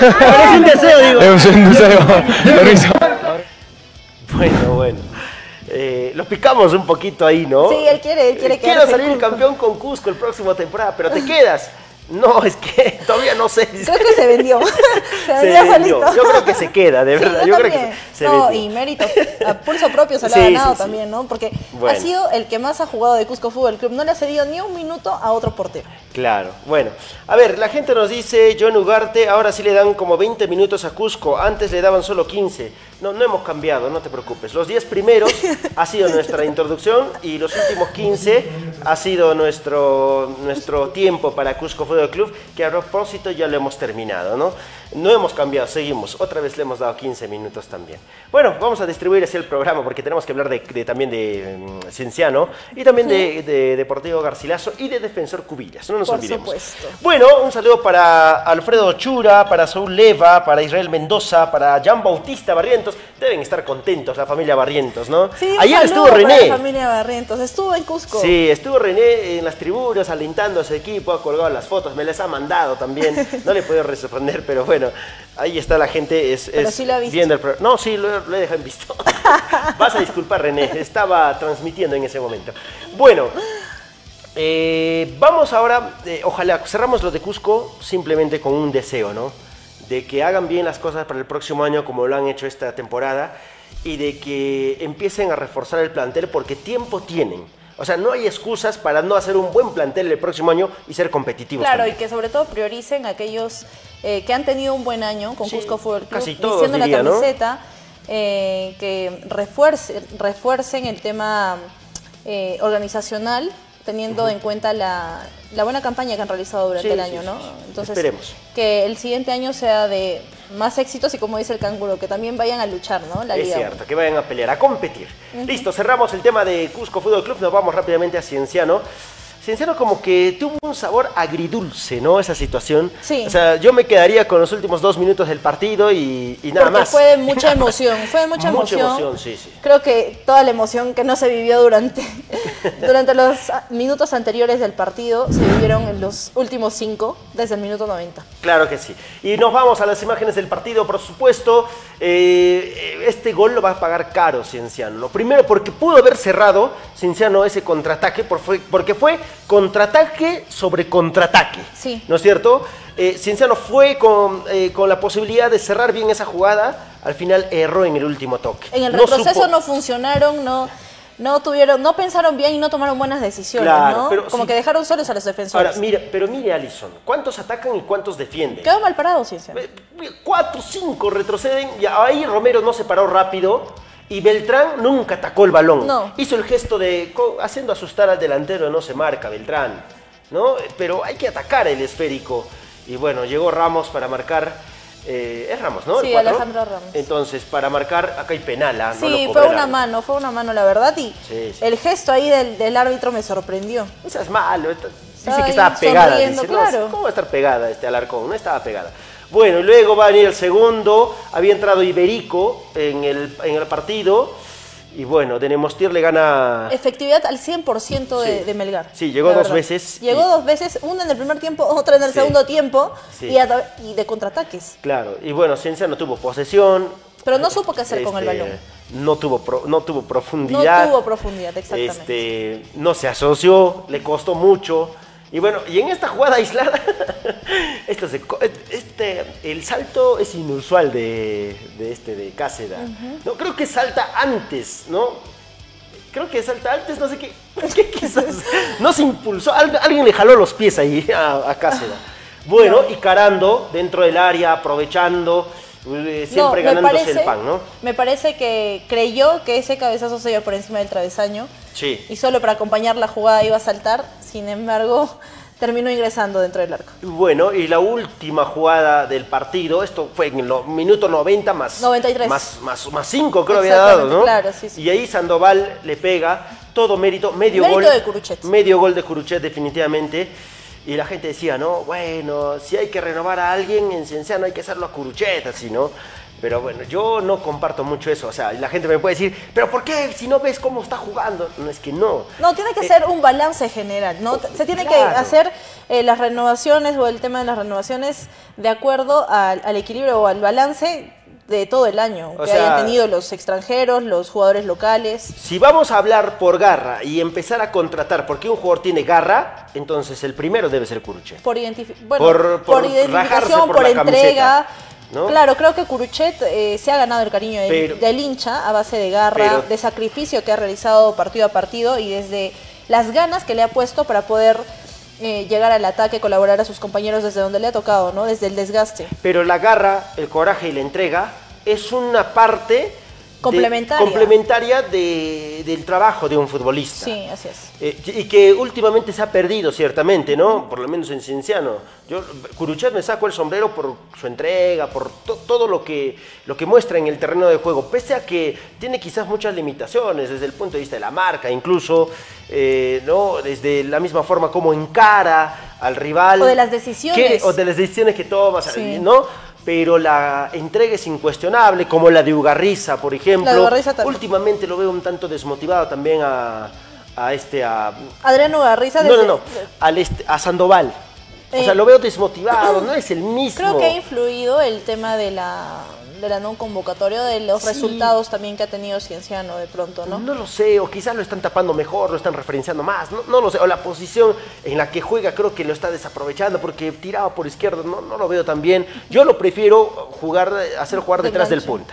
Speaker 5: Pero es un deseo, digo. *laughs*
Speaker 6: es un deseo. Permiso.
Speaker 2: Bueno, bueno. Eh, lo picamos un poquito ahí, ¿no?
Speaker 3: Sí, él quiere, él quiere
Speaker 2: Eh, Quiero salir campeón con Cusco el próximo temporada, pero te quedas. No, *laughs* es que todavía no sé.
Speaker 3: Creo que se vendió. *laughs* *laughs* se
Speaker 2: Se
Speaker 3: vendió.
Speaker 2: Yo creo que se queda, de
Speaker 3: Sí,
Speaker 2: verdad.
Speaker 3: yo,
Speaker 2: yo creo que se, se
Speaker 3: no,
Speaker 2: vendió.
Speaker 3: y mérito, a pulso propio se lo
Speaker 2: Sí,
Speaker 3: ha ganado
Speaker 2: sí.
Speaker 3: también, ¿no? Porque
Speaker 2: Bueno.
Speaker 3: ha sido el que más ha jugado de Cusco Fútbol Club. No le ha cedido ni un minuto a otro portero.
Speaker 2: Claro, bueno. A ver, la gente nos dice, John Ugarte, ahora sí le dan como 20 minutos a Cusco, antes le daban solo 15. No, no hemos cambiado, no te preocupes. Los 10 primeros ha sido nuestra introducción y los últimos 15 ha sido nuestro, nuestro tiempo para Cusco Fútbol Club, que a propósito ya lo hemos terminado, ¿no? No hemos cambiado, seguimos. Otra vez le hemos dado 15 minutos también. Bueno, vamos a distribuir así el programa porque tenemos que hablar de, de- también de mm, Cienciano y también de, de Deportivo Garcilaso y de Defensor Cubillas. No nos
Speaker 3: Por
Speaker 2: olvidemos.
Speaker 3: supuesto.
Speaker 2: Bueno, un saludo para Alfredo Chura, para Saúl Leva, para Israel Mendoza, para Jan Bautista Barrientos. Deben estar contentos la familia Barrientos, ¿no?
Speaker 3: Sí,
Speaker 2: Ayer estuvo René.
Speaker 3: la familia Barrientos. Estuvo en Cusco.
Speaker 2: Sí, estuvo René en las tribunas alentando a su equipo, ha colgado las fotos, me las ha mandado también. *laughs* No le he podido responder, pero bueno, ahí está la gente es,
Speaker 3: Pero
Speaker 2: es
Speaker 3: sí lo ha visto.
Speaker 2: viendo el programa. No, sí, lo, lo he dejado en visto. *laughs* Vas a disculpar, René, estaba transmitiendo en ese momento. Bueno, eh, vamos ahora, eh, ojalá cerramos lo de Cusco simplemente con un deseo, ¿no? De que hagan bien las cosas para el próximo año como lo han hecho esta temporada y de que empiecen a reforzar el plantel porque tiempo tienen. O sea, no hay excusas para no hacer un buen plantel el próximo año y ser competitivos.
Speaker 3: Claro, y que sobre todo prioricen a aquellos eh, que han tenido un buen año con
Speaker 2: Sí,
Speaker 3: Cusco Fútbol Club,
Speaker 2: casi todos,
Speaker 3: diciendo
Speaker 2: diría,
Speaker 3: la
Speaker 2: ¿no?
Speaker 3: camiseta, eh, que refuercen, refuercen el tema eh, organizacional, teniendo en cuenta la, la buena campaña que han realizado durante
Speaker 2: Sí,
Speaker 3: el año,
Speaker 2: sí,
Speaker 3: ¿no? Entonces,
Speaker 2: Esperemos.
Speaker 3: que el siguiente año sea de más éxitos y como dice el canguro, que también vayan a luchar, ¿no? La
Speaker 2: es
Speaker 3: Liga
Speaker 2: cierto, que vayan a pelear, a competir. Listo, cerramos el tema de Cusco Fútbol Club, nos vamos rápidamente a Cienciano. Cienciano como que tuvo un sabor agridulce, ¿no? Esa situación.
Speaker 3: Sí.
Speaker 2: O sea, yo me quedaría con los últimos dos minutos del partido y, y nada
Speaker 3: Porque
Speaker 2: más.
Speaker 3: fue de *laughs* mucha emoción, fue de mucha,
Speaker 2: Mucha
Speaker 3: emoción.
Speaker 2: emoción, sí, sí.
Speaker 3: Creo que toda la emoción que no se vivió durante, *laughs* durante los minutos anteriores del partido se vivieron en los últimos cinco, desde el minuto 90.
Speaker 2: Claro que sí. Y nos vamos a las imágenes del partido, por supuesto. Eh, este gol lo va a pagar caro Cienciano. Lo primero, porque pudo haber cerrado Cienciano ese contraataque, porque fue contraataque sobre contraataque.
Speaker 3: Sí.
Speaker 2: ¿No es cierto? Eh, Cienciano fue con, eh, con la posibilidad de cerrar bien esa jugada. Al final erró en el último toque.
Speaker 3: En el
Speaker 2: No
Speaker 3: retroceso
Speaker 2: supo-
Speaker 3: no funcionaron, no, no tuvieron, no pensaron bien y no tomaron buenas decisiones,
Speaker 2: Claro,
Speaker 3: ¿no?
Speaker 2: pero
Speaker 3: Como
Speaker 2: sí.
Speaker 3: que dejaron solos a los defensores.
Speaker 2: Ahora, mira, pero mire, Alison, ¿cuántos atacan y cuántos defienden?
Speaker 3: Quedó mal parado, Ciencia.
Speaker 2: Eh, Cuatro, cinco retroceden y ahí Romero no se paró rápido y Beltrán nunca atacó el balón.
Speaker 3: No.
Speaker 2: Hizo el gesto de haciendo asustar al delantero, no se marca Beltrán, ¿no? Pero hay que atacar el esférico. Y bueno, llegó Ramos para marcar. eh, es Ramos, ¿no?
Speaker 3: Sí. Alejandro Ramos.
Speaker 2: Entonces, para marcar, acá hay penala. no
Speaker 3: Sí, fue una mano, fue una mano, la verdad. Y
Speaker 2: Sí, sí.
Speaker 3: el gesto ahí del, del árbitro me sorprendió.
Speaker 2: Eso es malo. Dice que estaba pegada. Dice, no,
Speaker 3: claro.
Speaker 2: ¿Cómo va a estar pegada este Alarcón? No estaba pegada. Bueno, y luego va a venir el segundo. Había entrado Iberico en el, en el partido. Y bueno, Denemostier le gana.
Speaker 3: Efectividad al 100% de,
Speaker 2: Sí.
Speaker 3: de Melgar.
Speaker 2: Sí, llegó dos
Speaker 3: verdad.
Speaker 2: veces
Speaker 3: Llegó
Speaker 2: y-
Speaker 3: dos veces, una en el primer tiempo, otra en el
Speaker 2: Sí.
Speaker 3: segundo tiempo
Speaker 2: Sí.
Speaker 3: y, a tra- y de contraataques.
Speaker 2: Claro. Y bueno, Ciencia no tuvo posesión.
Speaker 3: Pero no supo qué hacer con el
Speaker 2: Este,
Speaker 3: balón.
Speaker 2: No tuvo, pro- no tuvo
Speaker 3: No
Speaker 2: profundidad.
Speaker 3: tuvo profundidad, exactamente.
Speaker 2: Este, no se asoció, le costó mucho. Y bueno, y en esta jugada aislada, *laughs* se este, el salto es inusual de, de este de Cáceda. No, creo que salta antes, ¿no? Creo que salta antes, no sé qué. *laughs* ¿Qué quizás? No se impulsó, al- alguien le jaló los pies ahí a, a Cáceda. Bueno, y Carando dentro del área, aprovechando, eh,
Speaker 3: No,
Speaker 2: siempre
Speaker 3: me
Speaker 2: ganándose
Speaker 3: parece-
Speaker 2: el pan, ¿no?
Speaker 3: Me parece que creyó que ese cabezazo se iba por encima del travesaño
Speaker 2: Sí.
Speaker 3: y solo para acompañar la jugada iba a saltar. Sin embargo, *laughs* terminó ingresando dentro del arco.
Speaker 2: Bueno, y la última jugada del partido, esto fue en el no- minuto 90 más
Speaker 3: 93.
Speaker 2: más más más 5 creo había dado, ¿no?
Speaker 3: claro, sí, sí.
Speaker 2: Y ahí Sandoval le pega todo mérito, medio
Speaker 3: Mérito
Speaker 2: gol
Speaker 3: de Curuchet.
Speaker 2: medio gol de Curuchet definitivamente. Y la gente decía, no, bueno, si hay que renovar a alguien en Cienciano hay que hacerlo a Curuchet, así, ¿no? Pero bueno, yo no comparto mucho eso. O sea, la gente me puede decir, ¿pero por qué? Si no ves cómo está jugando. No, es que no.
Speaker 3: No, tiene que
Speaker 2: Eh,
Speaker 3: ser un balance general, ¿no? Se tiene que hacer eh, las renovaciones o el tema de las renovaciones de acuerdo al, al equilibrio o al balance de todo el año,
Speaker 2: O
Speaker 3: que
Speaker 2: sea-
Speaker 3: hayan tenido los extranjeros, los jugadores locales.
Speaker 2: Si vamos a hablar por garra y empezar a contratar porque un jugador tiene garra, entonces el primero debe ser Curuche.
Speaker 3: Por, identifi- bueno,
Speaker 2: Por-
Speaker 3: por,
Speaker 2: por rajarse
Speaker 3: identificación,
Speaker 2: por
Speaker 3: entrega.
Speaker 2: ¿no?
Speaker 3: Claro, creo que Curuchet eh, se ha ganado el cariño del,
Speaker 2: Pero-
Speaker 3: del hincha a base de garra,
Speaker 2: Pero-
Speaker 3: de sacrificio que ha realizado partido a partido y desde las ganas que le ha puesto para poder eh, llegar al ataque, colaborar a sus compañeros desde donde le ha tocado, ¿no? Desde el desgaste.
Speaker 2: Pero la garra, el coraje y la entrega es una parte de-
Speaker 3: Complementaria.
Speaker 2: complementaria de- del trabajo de un futbolista.
Speaker 3: Sí, así es.
Speaker 2: Eh, y que últimamente se ha perdido, ciertamente, ¿no? Por lo menos en Cienciano. Yo, Curuchet me saco el sombrero por su entrega, por to- todo lo que, lo que muestra en el terreno de juego, pese a que tiene quizás muchas limitaciones desde el punto de vista de la marca, incluso, eh, ¿no? Desde la misma forma como encara al rival.
Speaker 3: O de las decisiones.
Speaker 2: Que- o de las decisiones que toma,
Speaker 3: Sí.
Speaker 2: ¿no? Pero la entrega es incuestionable, como la de Ugarriza, por ejemplo.
Speaker 3: La de Ugarriza también.
Speaker 2: Últimamente lo veo un tanto desmotivado también a, a este, a,
Speaker 3: Adriano Garriza
Speaker 2: no, no, no. Al este- a Sandoval. O
Speaker 3: Eh,
Speaker 2: sea, lo veo desmotivado, no es el mismo.
Speaker 3: Creo que ha influido el tema de la, de la no convocatoria, de los
Speaker 2: Sí.
Speaker 3: resultados también que ha tenido Cienciano de pronto, ¿no?
Speaker 2: No lo sé, o quizás lo están tapando mejor, lo están referenciando más, no, no lo sé. O la posición en la que juega creo que lo está desaprovechando porque tirado por izquierda no, no lo veo tan bien. Yo lo prefiero jugar, hacer jugar
Speaker 3: De
Speaker 2: detrás del punta.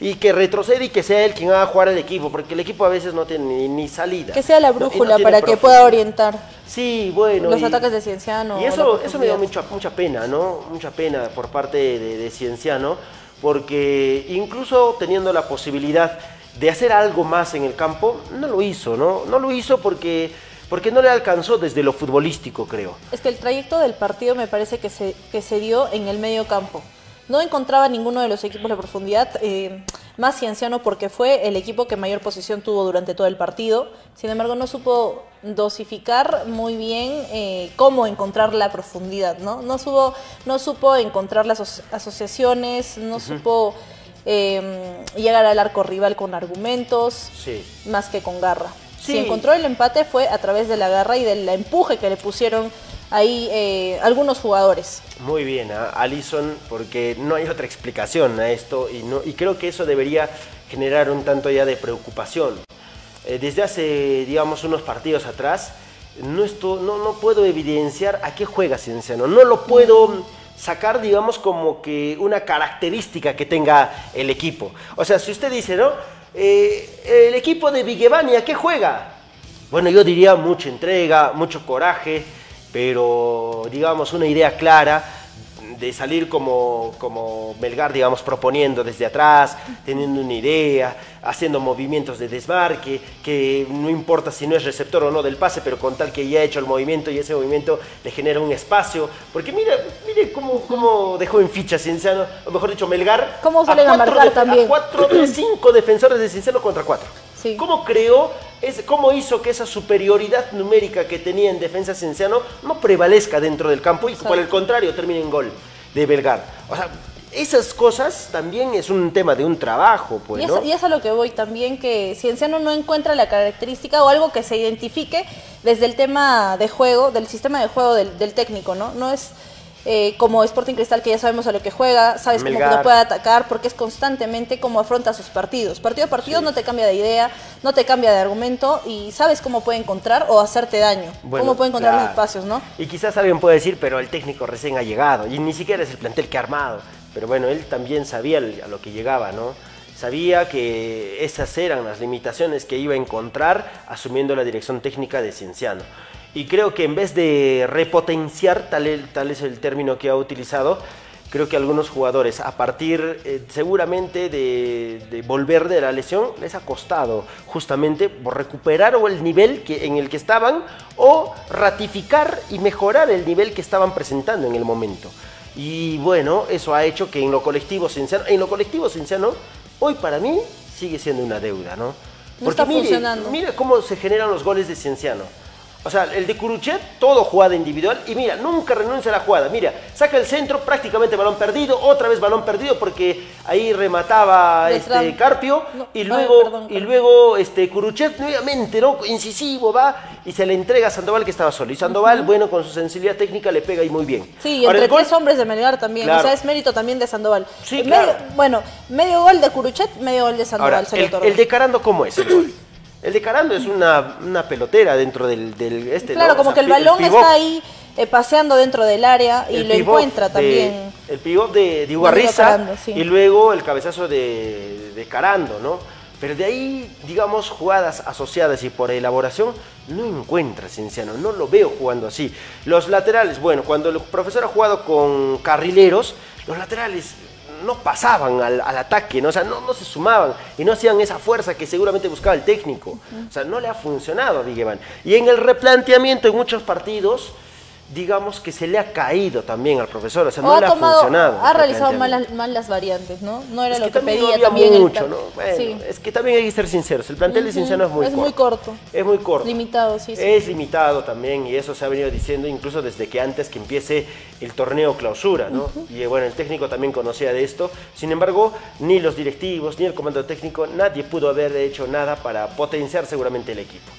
Speaker 2: Y que retroceda y que sea él quien haga jugar al equipo, porque el equipo a veces no tiene ni, ni salida.
Speaker 3: Que sea la
Speaker 2: no
Speaker 3: brújula para que pueda orientar
Speaker 2: Sí, bueno.
Speaker 3: los
Speaker 2: y-
Speaker 3: ataques de Cienciano.
Speaker 2: Y eso, eso me dio mucha, mucha pena, ¿no? Mucha pena por parte de, de Cienciano, porque incluso teniendo la posibilidad de hacer algo más en el campo, no lo hizo, ¿no? No lo hizo porque, porque no le alcanzó desde lo futbolístico, creo.
Speaker 3: Es que el trayecto del partido me parece que se, que se dio en el medio campo. No encontraba ninguno de los equipos de profundidad, eh, más Cienciano porque fue el equipo que mayor posición tuvo durante todo el partido. Sin embargo, no supo dosificar muy bien eh, cómo encontrar la profundidad, ¿no? No, supo, no supo encontrar las aso- asociaciones, no supo eh, llegar al arco rival con argumentos,
Speaker 2: Sí.
Speaker 3: más que con garra.
Speaker 2: Sí.
Speaker 3: Si encontró el empate fue a través de la garra y del empuje que le pusieron ahí eh, algunos jugadores.
Speaker 2: Muy bien, a Alison, porque no hay otra explicación a esto y, no, y creo que eso debería generar un tanto ya de preocupación. Eh, desde hace, digamos, unos partidos atrás, no, esto, no, no puedo evidenciar a qué juega Cienciano. No lo puedo sacar, digamos, como que una característica que tenga el equipo. O sea, si usted dice, ¿no? Eh, el equipo de Vigevani, ¿a qué juega? Bueno, yo diría mucha entrega, mucho coraje, pero digamos una idea clara de salir como, como Melgar, digamos, proponiendo desde atrás, teniendo una idea, haciendo movimientos de desmarque, que no importa si no es receptor o no del pase, pero con tal que ya ha hecho el movimiento y ese movimiento le genera un espacio. Porque mira, mire cómo, cómo dejó en ficha Cienciano, o mejor dicho, Melgar.
Speaker 3: Cómo salen a
Speaker 2: cuatro
Speaker 3: marcar
Speaker 2: def-
Speaker 3: también.
Speaker 2: A cuatro de cinco defensores de Cienciano contra cuatro.
Speaker 3: Sí.
Speaker 2: ¿Cómo creó, es, cómo hizo que esa superioridad numérica que tenía en defensa Cienciano no prevalezca dentro del campo y por el contrario termine en gol de Belgar? O sea, esas cosas también es un tema de un trabajo, pues,
Speaker 3: y,
Speaker 2: ¿no?
Speaker 3: eso, y es a lo que voy también, que Cienciano no encuentra la característica o algo que se identifique desde el tema de juego, del sistema de juego del, del técnico, ¿no? No es eh, como Sporting Cristal que ya sabemos a lo que juega, sabes cómo lo puede atacar, porque es constantemente cómo afronta sus partidos. Partido a partido no te cambia de idea, no te cambia de argumento y sabes cómo puede encontrar o hacerte daño,
Speaker 2: Bueno,
Speaker 3: cómo puede encontrar
Speaker 2: claro.
Speaker 3: los espacios, ¿no?
Speaker 2: Y quizás alguien puede decir, pero el técnico recién ha llegado y ni siquiera es el plantel que ha armado. Pero bueno, él también sabía a lo que llegaba, ¿no? Sabía que esas eran las limitaciones que iba a encontrar asumiendo la dirección técnica de Cienciano. Y creo que en vez de repotenciar, tal, es el término que ha utilizado, creo que algunos jugadores, a partir eh, seguramente de, de volver de la lesión, les ha costado justamente recuperar o el nivel que, en el que estaban o ratificar y mejorar el nivel que estaban presentando en el momento. Y bueno, eso ha hecho que en lo colectivo Cienciano, en lo colectivo Cienciano, hoy para mí sigue siendo una deuda, ¿no?
Speaker 3: No está funcionando.
Speaker 2: Mira cómo se generan los goles de Cienciano. O sea, el de Curuchet, todo jugada individual. Y mira, nunca renuncia a la jugada. Mira, saca el centro, prácticamente balón perdido, otra vez balón perdido porque ahí remataba este Carpio.
Speaker 3: No,
Speaker 2: y
Speaker 3: ay,
Speaker 2: luego,
Speaker 3: perdón,
Speaker 2: y luego este Curuchet nuevamente, ¿no? Incisivo, va y se le entrega a Sandoval que estaba solo. Y Sandoval, bueno, con su sensibilidad técnica le pega ahí muy bien.
Speaker 3: Sí, y
Speaker 2: Ahora,
Speaker 3: entre
Speaker 2: gol-
Speaker 3: tres hombres de Melgar también.
Speaker 2: Claro.
Speaker 3: O sea, es mérito también de Sandoval.
Speaker 2: Sí,
Speaker 3: Medio-
Speaker 2: claro.
Speaker 3: Bueno, medio gol de Curuchet, medio gol de Sandoval
Speaker 2: Ahora, el, el de Carando, ¿cómo es el gol? El de Carando es una, una pelotera dentro del, del este,
Speaker 3: Claro,
Speaker 2: ¿no?
Speaker 3: como
Speaker 2: O
Speaker 3: que el balón está ahí eh, paseando dentro del área y
Speaker 2: El
Speaker 3: lo encuentra
Speaker 2: de-
Speaker 3: también.
Speaker 2: el pivot de, de Ugarriza
Speaker 3: Carando, sí.
Speaker 2: y luego el cabezazo de, de Carando, ¿no? Pero de ahí, digamos, jugadas asociadas y por elaboración, no encuentra Cienciano, no lo veo jugando así. Los laterales, bueno, cuando el profesor ha jugado con carrileros, los laterales no pasaban al, al ataque, ¿no? O sea, no, no se sumaban y no hacían esa fuerza que seguramente buscaba el técnico. O sea, no le ha funcionado a Viguevan. Y en el replanteamiento en muchos partidos, digamos que se le ha caído también al profesor, o sea,
Speaker 3: O
Speaker 2: no
Speaker 3: ha
Speaker 2: le ha funcionado.
Speaker 3: ha
Speaker 2: el
Speaker 3: realizado mal las, mal las variantes, ¿no? No era
Speaker 2: Es
Speaker 3: lo
Speaker 2: que
Speaker 3: que,
Speaker 2: también
Speaker 3: pedía
Speaker 2: no había
Speaker 3: también el
Speaker 2: mucho,
Speaker 3: plan.
Speaker 2: ¿no? Bueno,
Speaker 3: sí.
Speaker 2: es que también hay que ser sinceros, el plantel de Cienciano es muy
Speaker 3: es
Speaker 2: corto.
Speaker 3: muy corto.
Speaker 2: Es muy corto.
Speaker 3: Limitado, sí, sí.
Speaker 2: Es limitado también y eso se ha venido diciendo incluso desde que antes que empiece el torneo clausura, ¿no? Y bueno, el técnico también conocía de esto. Sin embargo, ni los directivos ni el comando técnico, nadie pudo haber hecho nada para potenciar seguramente el equipo.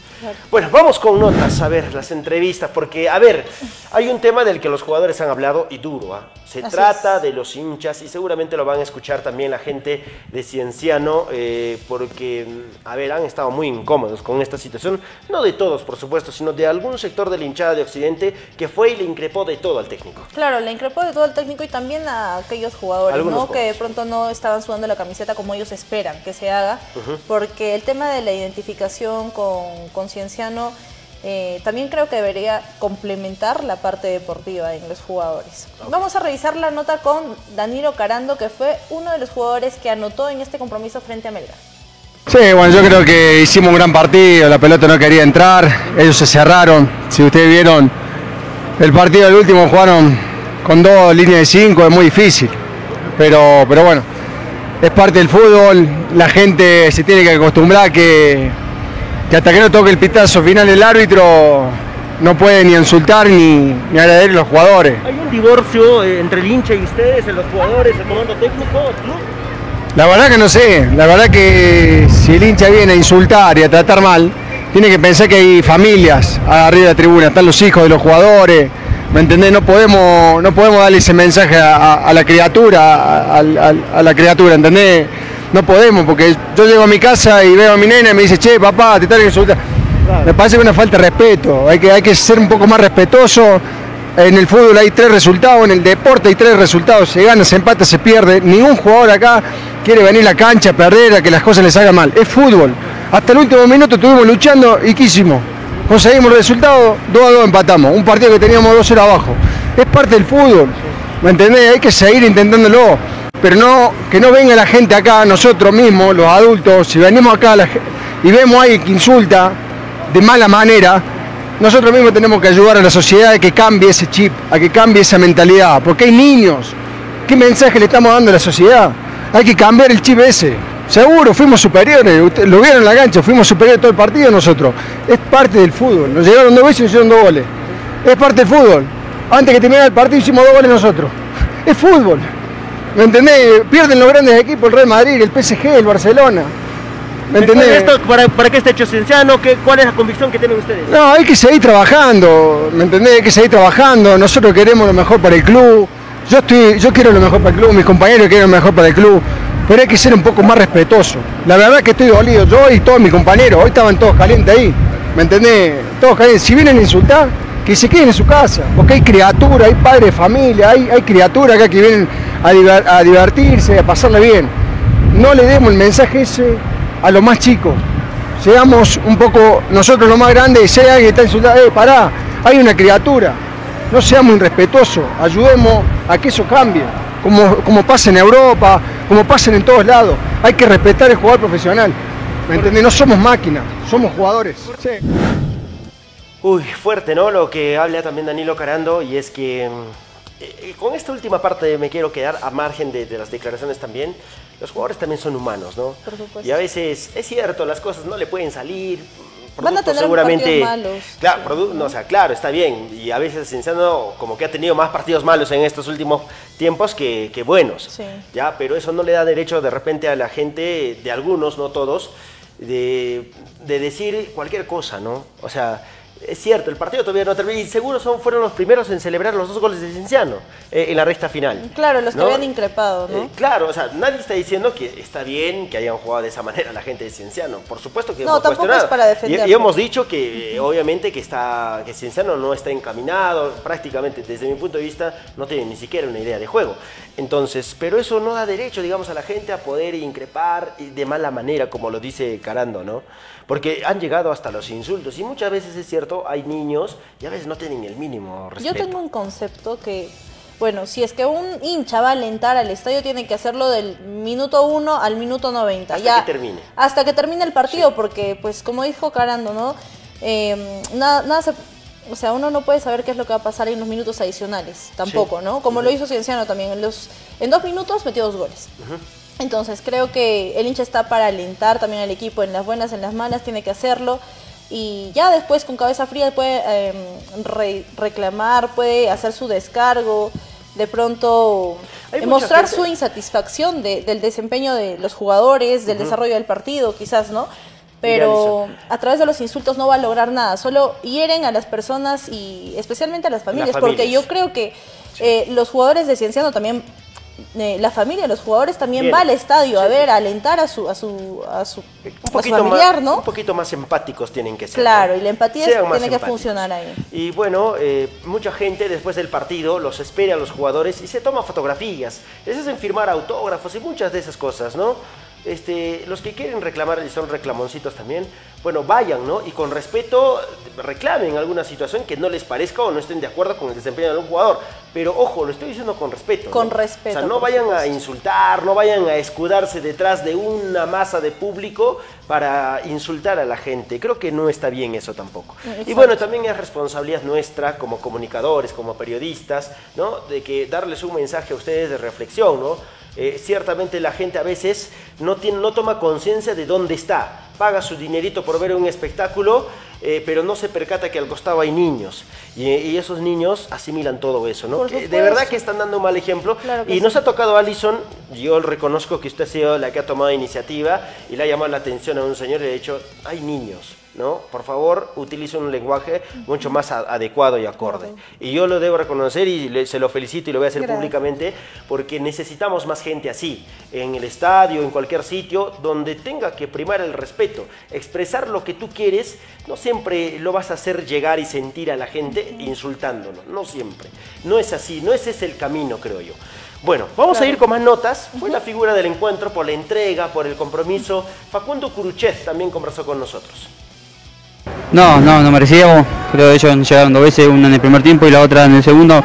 Speaker 2: Bueno, vamos con notas, a ver, las entrevistas, porque, a ver, hay un tema del que los jugadores han hablado y duro, ¿ah? Se
Speaker 3: Así
Speaker 2: trata de los hinchas y seguramente lo van a escuchar también la gente de Cienciano, eh, porque, a ver, han estado muy incómodos con esta situación, no de todos, por supuesto, sino de algún sector de la hinchada de Occidente que fue y le increpó de todo al técnico.
Speaker 3: Claro, le increpó de todo el técnico y también a aquellos jugadores,
Speaker 2: Algunos
Speaker 3: ¿no? Que de pronto no estaban sudando la camiseta como ellos esperan que se haga, porque el tema de la identificación con, con Cienciano eh, también creo que debería complementar la parte deportiva en los jugadores. Vamos a revisar la nota con Danilo Carando, que fue uno de los jugadores que anotó en este compromiso frente a Melgar.
Speaker 5: Sí, bueno, yo creo que hicimos un gran partido, la pelota no quería entrar, ellos se cerraron. Si ustedes vieron el partido del último, jugaron con dos líneas de cinco, es muy difícil. Pero, pero bueno, es parte del fútbol, la gente se tiene que acostumbrar que, que hasta que no toque el pitazo final el árbitro no puede ni insultar ni, ni agredir a los jugadores.
Speaker 2: ¿Hay un divorcio eh, entre el hincha y ustedes, los jugadores, el comando técnico, el?
Speaker 5: La verdad que no sé, la verdad que si el hincha viene a insultar y a tratar mal, tiene que pensar que hay familias arriba de la tribuna, están los hijos de los jugadores, ¿me entendés? No podemos, no podemos darle ese mensaje a, a- a la criatura, a, a- a la criatura, ¿entendés? No podemos, porque yo llego a mi casa y veo a mi nena y me dice, che, papá, te están insultando. Me parece que es una falta de respeto, hay que, hay que ser un poco más respetuoso. En el fútbol hay tres resultados, en el deporte hay tres resultados, se gana, se empata, se pierde. Ningún jugador acá quiere venir a la cancha a perder, a que las cosas les salgan mal. Es fútbol. Hasta el último minuto estuvimos luchando y ¿qué hicimos? Conseguimos el resultado, 2 a 2 empatamos. Un partido que teníamos 2-0 abajo. Es parte del fútbol. ¿Me entendés? Hay que seguir intentándolo. Pero no, que no venga la gente acá, nosotros mismos, los adultos, si venimos acá y vemos a alguien que insulta de mala manera, nosotros mismos tenemos que ayudar a la sociedad a que cambie ese chip, a que cambie esa mentalidad, porque hay niños. ¿Qué mensaje le estamos dando a la sociedad? Hay que cambiar el chip ese. Seguro, fuimos superiores, lo vieron en la cancha, fuimos superiores todo el partido nosotros. Es parte del fútbol. Nos llegaron dos veces y nos hicieron dos goles. Es parte del fútbol. Antes que terminara el partido hicimos dos goles nosotros. *laughs* Es fútbol. ¿Me entendés? Pierden los grandes equipos, el Real Madrid, el PSG, el Barcelona. ¿Me entendés?
Speaker 2: Esto, ¿para, ¿Para qué está hecho Cienciano? ¿Qué, ¿Cuál es la convicción que tienen ustedes?
Speaker 5: No, hay que seguir trabajando, ¿me entendés? Hay que seguir trabajando. Nosotros queremos lo mejor para el club. Yo estoy, yo quiero lo mejor para el club, mis compañeros quieren lo mejor para el club. Pero hay que ser un poco más respetuoso. La verdad que estoy dolido, yo y todos mis compañeros, hoy estaban todos calientes ahí. ¿Me entendés? Todos calientes. Si vienen a insultar, que se queden en su casa. Porque hay criaturas, hay padres de familia, hay, hay criaturas acá que vienen a, diver- a divertirse, a pasarla bien. No le demos el mensaje ese a los más chicos seamos un poco nosotros los más grandes si hay alguien que está insultando, eh, pará, hay una criatura, no seamos irrespetuosos, ayudemos a que eso cambie, como, como pasa en Europa, como pasa en todos lados, hay que respetar el jugador profesional, ¿me entendés? No somos máquinas, somos jugadores.
Speaker 2: Uy, fuerte, ¿no? Lo que habla también Danilo Carando y es que mm, eh, con esta última parte me quiero quedar a margen de, de las declaraciones también. Los jugadores también son humanos, ¿no?
Speaker 3: Por supuesto.
Speaker 2: Y a veces es cierto, las cosas no le pueden salir,
Speaker 3: Van a tener partidos malos.
Speaker 2: Claro, no, o sea, claro, está bien. Y a veces Cienciano como que ha tenido más partidos malos en estos últimos tiempos que, que buenos.
Speaker 3: Sí.
Speaker 2: Ya, pero eso no le da derecho de repente a la gente, de algunos, no todos, de, de decir cualquier cosa, ¿no? O sea, es cierto, el partido todavía no termina y seguro son, fueron los primeros en celebrar los dos goles de Cienciano eh, en la recta final.
Speaker 3: Claro, los que
Speaker 2: ¿no?
Speaker 3: habían increpado, ¿no?
Speaker 2: Eh, claro, o sea, nadie está diciendo que está bien que hayan jugado de esa manera la gente de Cienciano. Por supuesto que
Speaker 3: No,
Speaker 2: hemos
Speaker 3: tampoco
Speaker 2: cuestionado.
Speaker 3: es para
Speaker 2: Y-
Speaker 3: defenderlo.
Speaker 2: Y, hemos dicho que eh, obviamente que está que Cienciano no está encaminado, prácticamente desde mi punto de vista no tiene ni siquiera una idea de juego. Entonces, pero eso no da derecho, digamos, a la gente a poder increpar de mala manera, como lo dice Carando, ¿no? Porque han llegado hasta los insultos y muchas veces es cierto, hay niños y a veces no tienen el mínimo respeto.
Speaker 3: Yo tengo un concepto que, bueno, si es que un hincha va a alentar al estadio, tiene que hacerlo del minuto 1 al minuto 90.
Speaker 2: Hasta
Speaker 3: ya,
Speaker 2: que termine.
Speaker 3: Hasta que termine el partido, porque, pues, como dijo Carando, ¿no? Eh, nada, nada se- O sea, uno no puede saber qué es lo que va a pasar en los minutos adicionales, tampoco,
Speaker 2: Sí.
Speaker 3: ¿no? Como lo hizo Cienciano también. En, los, en dos minutos metió dos goles. Entonces creo que el hincha está para alentar también al equipo en las buenas, en las malas, tiene que hacerlo. Y ya después con cabeza fría puede eh, re- reclamar, puede hacer su descargo, de pronto
Speaker 2: Hay
Speaker 3: mostrar su insatisfacción de- del desempeño de los jugadores, del desarrollo del partido, quizás, ¿no? Pero a través de los insultos no va a lograr nada, solo hieren a las personas y especialmente a las familias, porque
Speaker 2: familias.
Speaker 3: yo creo que eh, los jugadores de Cienciano también, eh, la familia los jugadores también
Speaker 2: Bien.
Speaker 3: va al estadio a
Speaker 2: Sí,
Speaker 3: ver, a alentar a su, a su, a su,
Speaker 2: un
Speaker 3: a su familiar,
Speaker 2: más,
Speaker 3: ¿no?
Speaker 2: un poquito más empáticos tienen que ser.
Speaker 3: Claro,
Speaker 2: ¿no?
Speaker 3: y la empatía tiene que
Speaker 2: empáticos.
Speaker 3: funcionar ahí.
Speaker 2: Y bueno, eh, mucha gente después del partido los espera a los jugadores y se toma fotografías, les hacen firmar autógrafos y muchas de esas cosas, ¿no? Este, los que quieren reclamar y son reclamoncitos también, bueno, vayan, ¿no? Y con respeto reclamen alguna situación que no les parezca o no estén de acuerdo con el desempeño de algún jugador. Pero ojo, lo estoy diciendo con respeto.
Speaker 3: Con
Speaker 2: ¿no?
Speaker 3: respeto,
Speaker 2: O sea, no vayan a insultar, no vayan a escudarse detrás de una masa de público para insultar a la gente. Creo que no está bien eso tampoco. Y bueno, también es responsabilidad nuestra como comunicadores, como periodistas, ¿no? De que darles un mensaje a ustedes de reflexión, ¿no? Eh, ciertamente la gente a veces no, tiene, no toma conciencia de dónde está. Paga su dinerito por ver un espectáculo, eh, pero no se percata que al costado hay niños. Y, y esos niños asimilan todo eso, ¿no? De verdad que están dando un mal ejemplo.
Speaker 3: Claro
Speaker 2: y
Speaker 3: sí.
Speaker 2: nos ha tocado Alison, yo reconozco que usted ha sido la que ha tomado iniciativa y le ha llamado la atención a un señor y le ha dicho, hay niños, ¿no? Por favor, utilice un lenguaje mucho más adecuado y acorde. Y yo lo debo reconocer y le- se lo felicito y lo voy a hacer
Speaker 3: Gracias.
Speaker 2: públicamente porque necesitamos más gente así, en el estadio, en cualquier sitio, donde tenga que primar el respeto, expresar lo que tú quieres, no siempre lo vas a hacer llegar y sentir a la gente insultándolo, no siempre. No es así, no ese es el camino, creo yo. Bueno, vamos a ir con más notas. Fue la figura del encuentro por la entrega, por el compromiso. Facundo Curuchet también conversó con nosotros.
Speaker 4: No, no, no merecíamos. Creo que ellos llegaron dos veces, una en el primer tiempo y la otra en el segundo,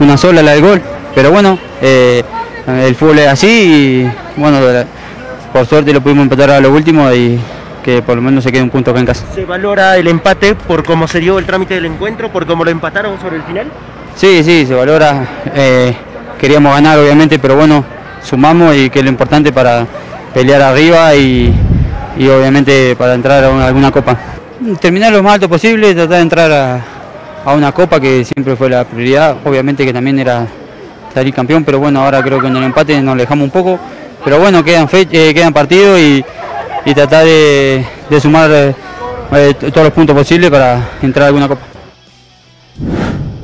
Speaker 4: una sola la del gol. Pero bueno, eh, el fútbol es así y bueno, por suerte lo pudimos empatar a lo último y que por lo menos se quede un punto acá en casa.
Speaker 2: ¿Se valora el empate por cómo se dio el trámite del encuentro, por cómo lo empataron sobre el final?
Speaker 4: Sí, sí, se valora. eh, queríamos ganar obviamente, pero bueno, sumamos y que es lo importante para pelear arriba y, y obviamente para entrar a una- alguna copa. Terminar lo más alto posible, tratar de entrar a, a una copa que siempre fue la prioridad, obviamente que también era salir campeón, pero bueno, ahora creo que en el empate nos alejamos un poco, pero bueno, quedan, eh, quedan partidos y, y tratar de, de sumar eh, eh, todos los puntos posibles para entrar a alguna copa.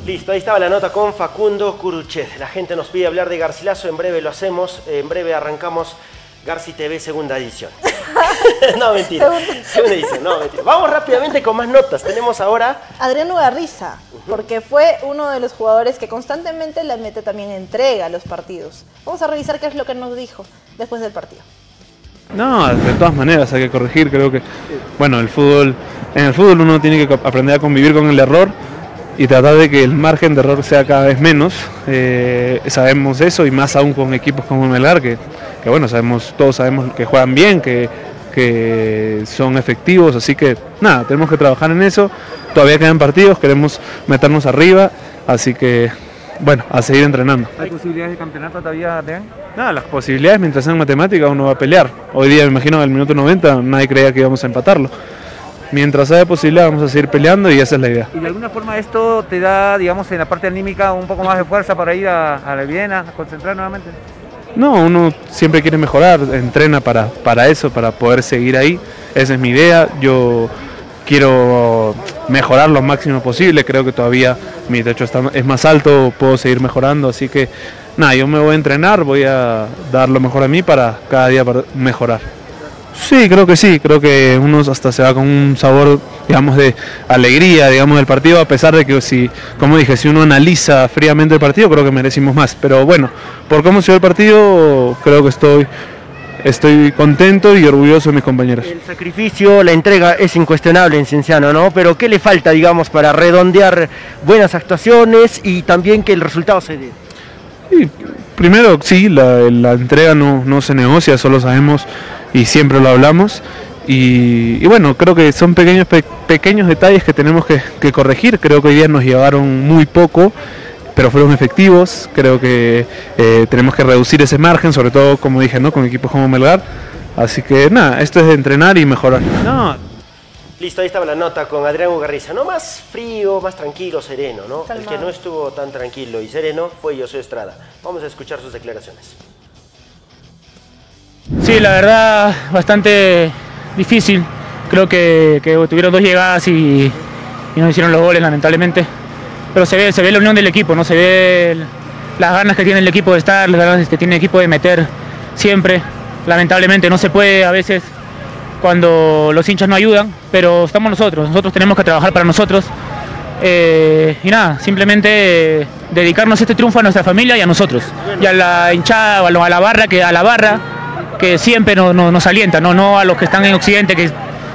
Speaker 2: Listo, ahí estaba la nota con Facundo Curuchet. La gente nos pide hablar de Garcilaso, en breve lo hacemos, en breve arrancamos Garci TV segunda edición. *laughs* *laughs* no, mentira. Segunda edición, no, mentira. Vamos rápidamente con más notas. Tenemos ahora
Speaker 3: Adriano Garriza, porque fue uno de los jugadores que constantemente le mete también entrega a los partidos. Vamos a revisar qué es lo que nos dijo después del partido.
Speaker 8: No, de todas maneras hay que corregir, creo que, bueno, el fútbol, en el fútbol uno tiene que aprender a convivir con el error y tratar de que el margen de error sea cada vez menos. Eh, sabemos eso y más aún con equipos como Melgar, que, que bueno, sabemos, todos sabemos que juegan bien, que, que son efectivos, así que nada, tenemos que trabajar en eso. Todavía quedan partidos, queremos meternos arriba, así que bueno, a seguir entrenando.
Speaker 9: ¿Hay posibilidades de campeonato todavía, Dean?
Speaker 8: Nada, las posibilidades mientras sean matemáticas uno va a pelear. Hoy día me imagino al minuto 90 nadie creía que íbamos a empatarlo. mientras haya posibilidad vamos a seguir peleando y esa es la idea.
Speaker 9: ¿Y de alguna forma esto te da, digamos, en la parte anímica un poco más de fuerza para ir a, a la Viena, a concentrar nuevamente?
Speaker 8: No, uno siempre quiere mejorar, entrena para, para eso, para poder seguir ahí. Esa es mi idea. Yo quiero mejorar lo máximo posible. Creo que todavía mi techo está, es más alto, puedo seguir mejorando. Así que nada, yo me voy a entrenar, voy a dar lo mejor a mí para cada día mejorar. Sí, creo que sí, creo que uno hasta se va con un sabor, digamos, de alegría, digamos, del partido, a pesar de que si, como dije, si uno analiza fríamente el partido, creo que merecimos más. Pero bueno, por cómo se ve el partido, creo que estoy, estoy contento y orgulloso de mis compañeros.
Speaker 2: El sacrificio, la entrega es incuestionable en Cienciano, ¿no? Pero ¿qué le falta, digamos, para redondear buenas actuaciones y también que el resultado se dé?
Speaker 8: Y primero, sí, la, la entrega no, no se negocia, solo sabemos y siempre lo hablamos. Y, y bueno, creo que son pequeños, pe- pequeños detalles que tenemos que, que corregir. Creo que hoy día nos llevaron muy poco, pero fueron efectivos. Creo que eh, tenemos que reducir ese margen, sobre todo, como dije, ¿no? con equipos como Melgar. Así que nada, esto es de entrenar y mejorar. No,
Speaker 2: Listo, ahí estaba la nota con Adrián Ugarriza, ¿no? Más frío, más tranquilo, sereno, ¿no? El que no estuvo tan tranquilo y sereno fue José Estrada. Vamos a escuchar sus declaraciones.
Speaker 10: Sí, la verdad, bastante difícil. Creo que, tuvieron dos llegadas y, y no hicieron los goles, lamentablemente. Pero se ve, se ve la unión del equipo, ¿no? Se ve las ganas que tiene el equipo de estar, las ganas que tiene el equipo de meter siempre. Lamentablemente no se puede a veces cuando los hinchas no ayudan, pero estamos nosotros, nosotros tenemos que trabajar para nosotros. Eh, y nada, simplemente dedicarnos este triunfo a nuestra familia y a nosotros. Y a la hinchada, a la barra, que a la barra que siempre nos, nos- nos alienta, ¿no? no a los que están en Occidente, que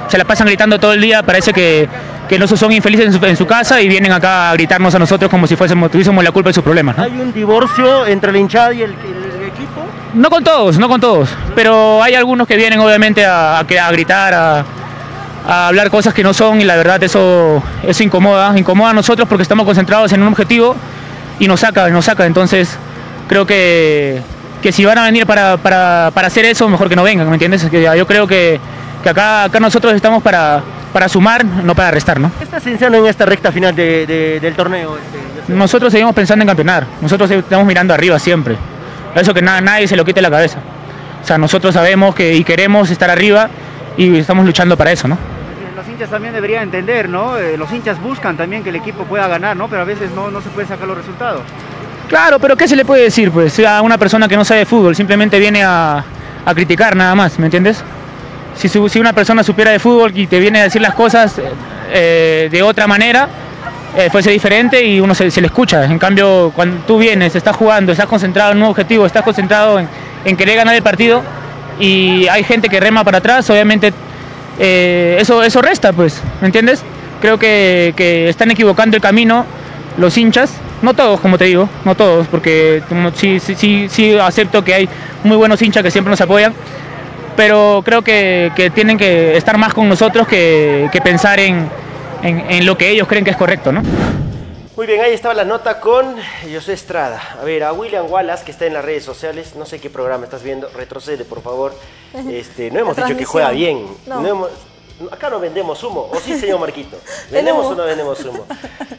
Speaker 10: se la pasan gritando todo el día, parece que, que no son infelices en su, en su casa y vienen acá a gritarnos a nosotros como si fuésemos, tuviésemos la culpa de sus problemas. ¿no?
Speaker 2: ¿Hay un divorcio entre la hinchada y el, el equipo?
Speaker 10: No con todos, no con todos, pero hay algunos que vienen obviamente a, a a gritar, a, a hablar cosas que no son y la verdad eso, eso incomoda, incomoda a nosotros porque estamos concentrados en un objetivo y nos saca, nos saca, entonces creo que, que si van a venir para, para- para hacer eso, mejor que no vengan, ¿me entiendes? Que yo creo que, que acá, acá nosotros estamos para, para sumar, no para restar, ¿no?
Speaker 2: ¿Qué está Cienciano en esta recta final de- de- del torneo? este?
Speaker 10: Nosotros seguimos pensando en campeonar, nosotros estamos mirando arriba siempre. Eso que na- nadie se lo quite la cabeza. O sea, nosotros sabemos que y queremos estar arriba y estamos luchando para eso, ¿no?
Speaker 9: Los hinchas también deberían entender, ¿no? Eh, los hinchas buscan también que el equipo pueda ganar, ¿no? Pero a veces no, no se puede sacar los resultados.
Speaker 10: Claro, pero ¿qué se le puede decir? Pues a una persona que no sabe de fútbol, simplemente viene a, a criticar nada más, ¿me entiendes? Si, si una persona supiera de fútbol y te viene a decir las cosas eh, de otra manera, eh, fuese diferente y uno se, le escucha. En cambio, cuando tú vienes, estás jugando, estás concentrado en un objetivo, estás concentrado en, en querer ganar el partido y hay gente que rema para atrás, obviamente eh, eso, eso resta, pues, ¿me entiendes? Creo que, que están equivocando el camino los hinchas, no todos, como te digo, no todos, porque sí, sí, sí, sí acepto que hay muy buenos hinchas que siempre nos apoyan, pero creo que, que tienen que estar más con nosotros que, que pensar en, en- en lo que ellos creen que es correcto, ¿no?
Speaker 2: Muy bien, ahí estaba la nota con José Estrada. A ver, a William Wallace, que está en las redes sociales, no sé qué programa estás viendo, retrocede por favor. *laughs* Este, no hemos dicho que juega bien.
Speaker 3: No.
Speaker 2: No hemos- acá no vendemos humo, ¿o sí, señor Marquito? *laughs* ¿Vendemos o no vendemos humo?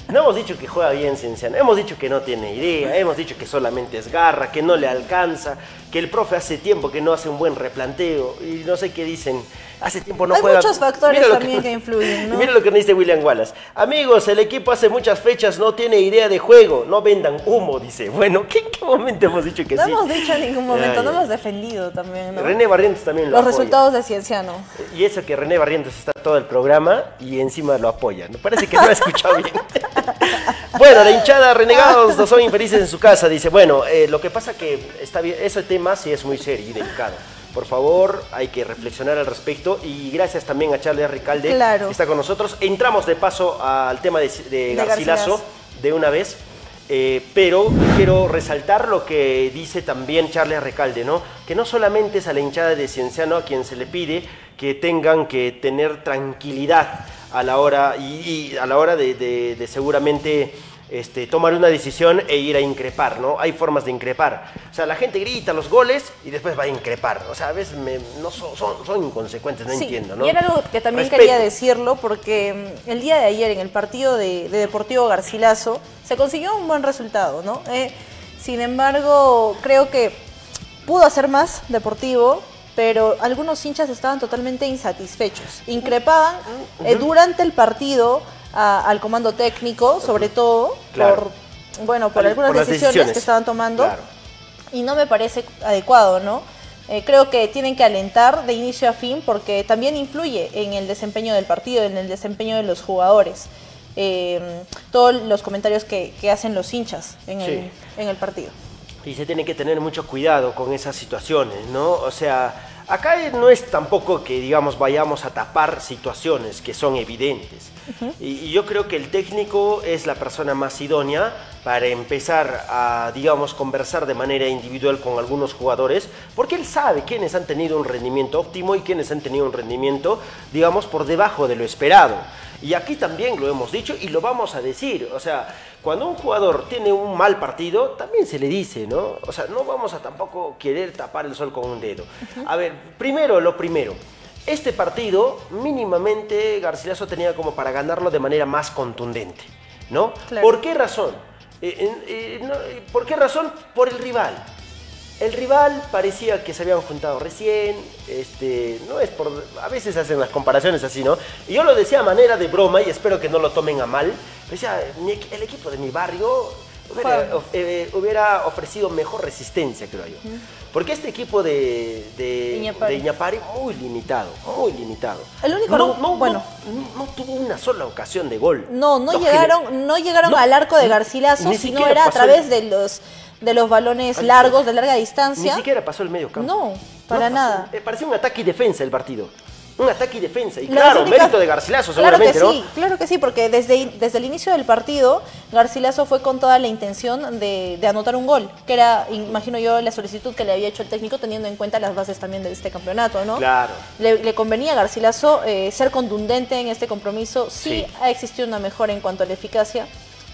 Speaker 2: No hemos dicho que juega bien Cienciano, hemos dicho que no tiene idea, hemos dicho que solamente es garra, que no le alcanza, que el profe hace tiempo que no hace un buen replanteo y no sé qué dicen. Hace tiempo no
Speaker 3: Hay
Speaker 2: juega.
Speaker 3: muchos factores
Speaker 2: Mira
Speaker 3: también que *laughs* influyen, ¿no?
Speaker 2: Mira lo que nos dice William Wallace. Amigos, el equipo hace muchas fechas no tiene idea de juego, no vendan humo, dice. Bueno, ¿qué- ¿en qué momento hemos dicho que
Speaker 3: No
Speaker 2: sí?
Speaker 3: hemos dicho en ningún momento,
Speaker 2: Ay,
Speaker 3: no hemos defendido también, ¿no?
Speaker 2: René Barrientos también lo
Speaker 3: Los
Speaker 2: apoya.
Speaker 3: resultados de Cienciano.
Speaker 2: Y eso que René Barrientos está todo el programa y encima lo apoya. Parece que no ha escuchado bien. *laughs* bueno, la hinchada renegados no son infelices en su casa. Dice, bueno, eh, lo que pasa que está bien, ese tema sí es muy serio y delicado. Por favor, hay que reflexionar al respecto y gracias también a Charles Ricalde
Speaker 3: Claro.
Speaker 2: que está con nosotros. Entramos de paso al tema de, Garcilaso
Speaker 3: Garcilaso.
Speaker 2: de una vez. Eh, pero quiero resaltar lo que dice también Charles Recalde, ¿no? Que no solamente es a la hinchada de Cienciano a quien se le pide que tengan que tener tranquilidad a la hora y, y a la hora de, de- de seguramente este, tomar una decisión e ir a increpar, ¿no? Hay formas de increpar. O sea, la gente grita los goles y después va a increpar. O sea, a veces me- no son, son, son inconsecuentes, no
Speaker 3: Sí,
Speaker 2: entiendo, ¿no?
Speaker 3: Y era algo que también
Speaker 2: Respeto.
Speaker 3: quería decirlo porque mm, el día de ayer en el partido de, de Deportivo Garcilaso se consiguió un buen resultado, ¿no? Eh, sin embargo, creo que pudo hacer más Deportivo, pero algunos hinchas estaban totalmente insatisfechos. Increpaban eh, durante el partido a- al comando técnico, sobre todo,
Speaker 2: Claro.
Speaker 3: por, bueno, por
Speaker 2: Al-
Speaker 3: algunas
Speaker 2: por
Speaker 3: decisiones,
Speaker 2: decisiones.
Speaker 3: que estaban tomando
Speaker 2: Claro.
Speaker 3: y no me parece adecuado, ¿no? Eh, creo que tienen que alentar de inicio a fin porque también influye en el desempeño del partido, en el desempeño de los jugadores. Eh, todos los comentarios que, que hacen los hinchas en, el, en el partido.
Speaker 2: Y se tiene que tener mucho cuidado con esas situaciones, ¿no? O sea, acá no es tampoco que, digamos, vayamos a tapar situaciones que son evidentes. y, y yo creo que el técnico es la persona más idónea para empezar a, digamos, conversar de manera individual con algunos jugadores, porque él sabe quiénes han tenido un rendimiento óptimo y quiénes han tenido un rendimiento, digamos, por debajo de lo esperado. Y aquí también lo hemos dicho y lo vamos a decir. O sea, cuando un jugador tiene un mal partido, también se le dice, ¿no? O sea, no vamos a tampoco querer tapar el sol con un dedo. A ver, primero lo primero. Este partido, mínimamente, Garcilaso tenía como para ganarlo de manera más contundente, ¿no?
Speaker 3: Claro.
Speaker 2: ¿Por qué razón? Eh, eh, eh, ¿Por qué razón? Por el rival. El rival parecía que se habían juntado recién, este, no es por, a veces hacen las comparaciones así, ¿no? Y yo lo decía a manera de broma y espero que no lo tomen a mal. Decía, el equipo de mi barrio hubiera,
Speaker 3: Juega.
Speaker 2: of- eh, hubiera ofrecido mejor resistencia, creo yo. Porque este equipo de, de,
Speaker 3: Iñapari.
Speaker 2: de Iñapari, muy limitado, muy limitado.
Speaker 3: El único-
Speaker 2: no, no,
Speaker 3: bueno.
Speaker 2: no, no tuvo una sola ocasión de gol.
Speaker 3: No, no, llegaron, no llegaron al arco de
Speaker 2: ni-
Speaker 3: Garcilaso,
Speaker 2: ni
Speaker 3: sino era a
Speaker 2: el-
Speaker 3: través de los de los balones
Speaker 2: Al-
Speaker 3: largos, de larga
Speaker 2: Ni
Speaker 3: distancia.
Speaker 2: siquiera pasó el medio campo.
Speaker 3: No, para
Speaker 2: pasó.
Speaker 3: nada.
Speaker 2: Eh, parecía un ataque y defensa el partido. Un ataque y defensa. Y
Speaker 3: Las
Speaker 2: claro,
Speaker 3: únicas-
Speaker 2: mérito de Garcilaso
Speaker 3: Claro que
Speaker 2: seguramente, ¿no?
Speaker 3: sí, claro que sí, porque desde, desde el inicio del partido, Garcilaso fue con toda la intención de, de anotar un gol, que era, imagino yo, la solicitud que le había hecho el técnico teniendo en cuenta las bases también de este campeonato, ¿no?
Speaker 2: Claro.
Speaker 3: Le, le convenía a Garcilaso eh, ser contundente en este compromiso. Sí,
Speaker 2: Sí.
Speaker 3: ha existido una mejora en cuanto a la eficacia.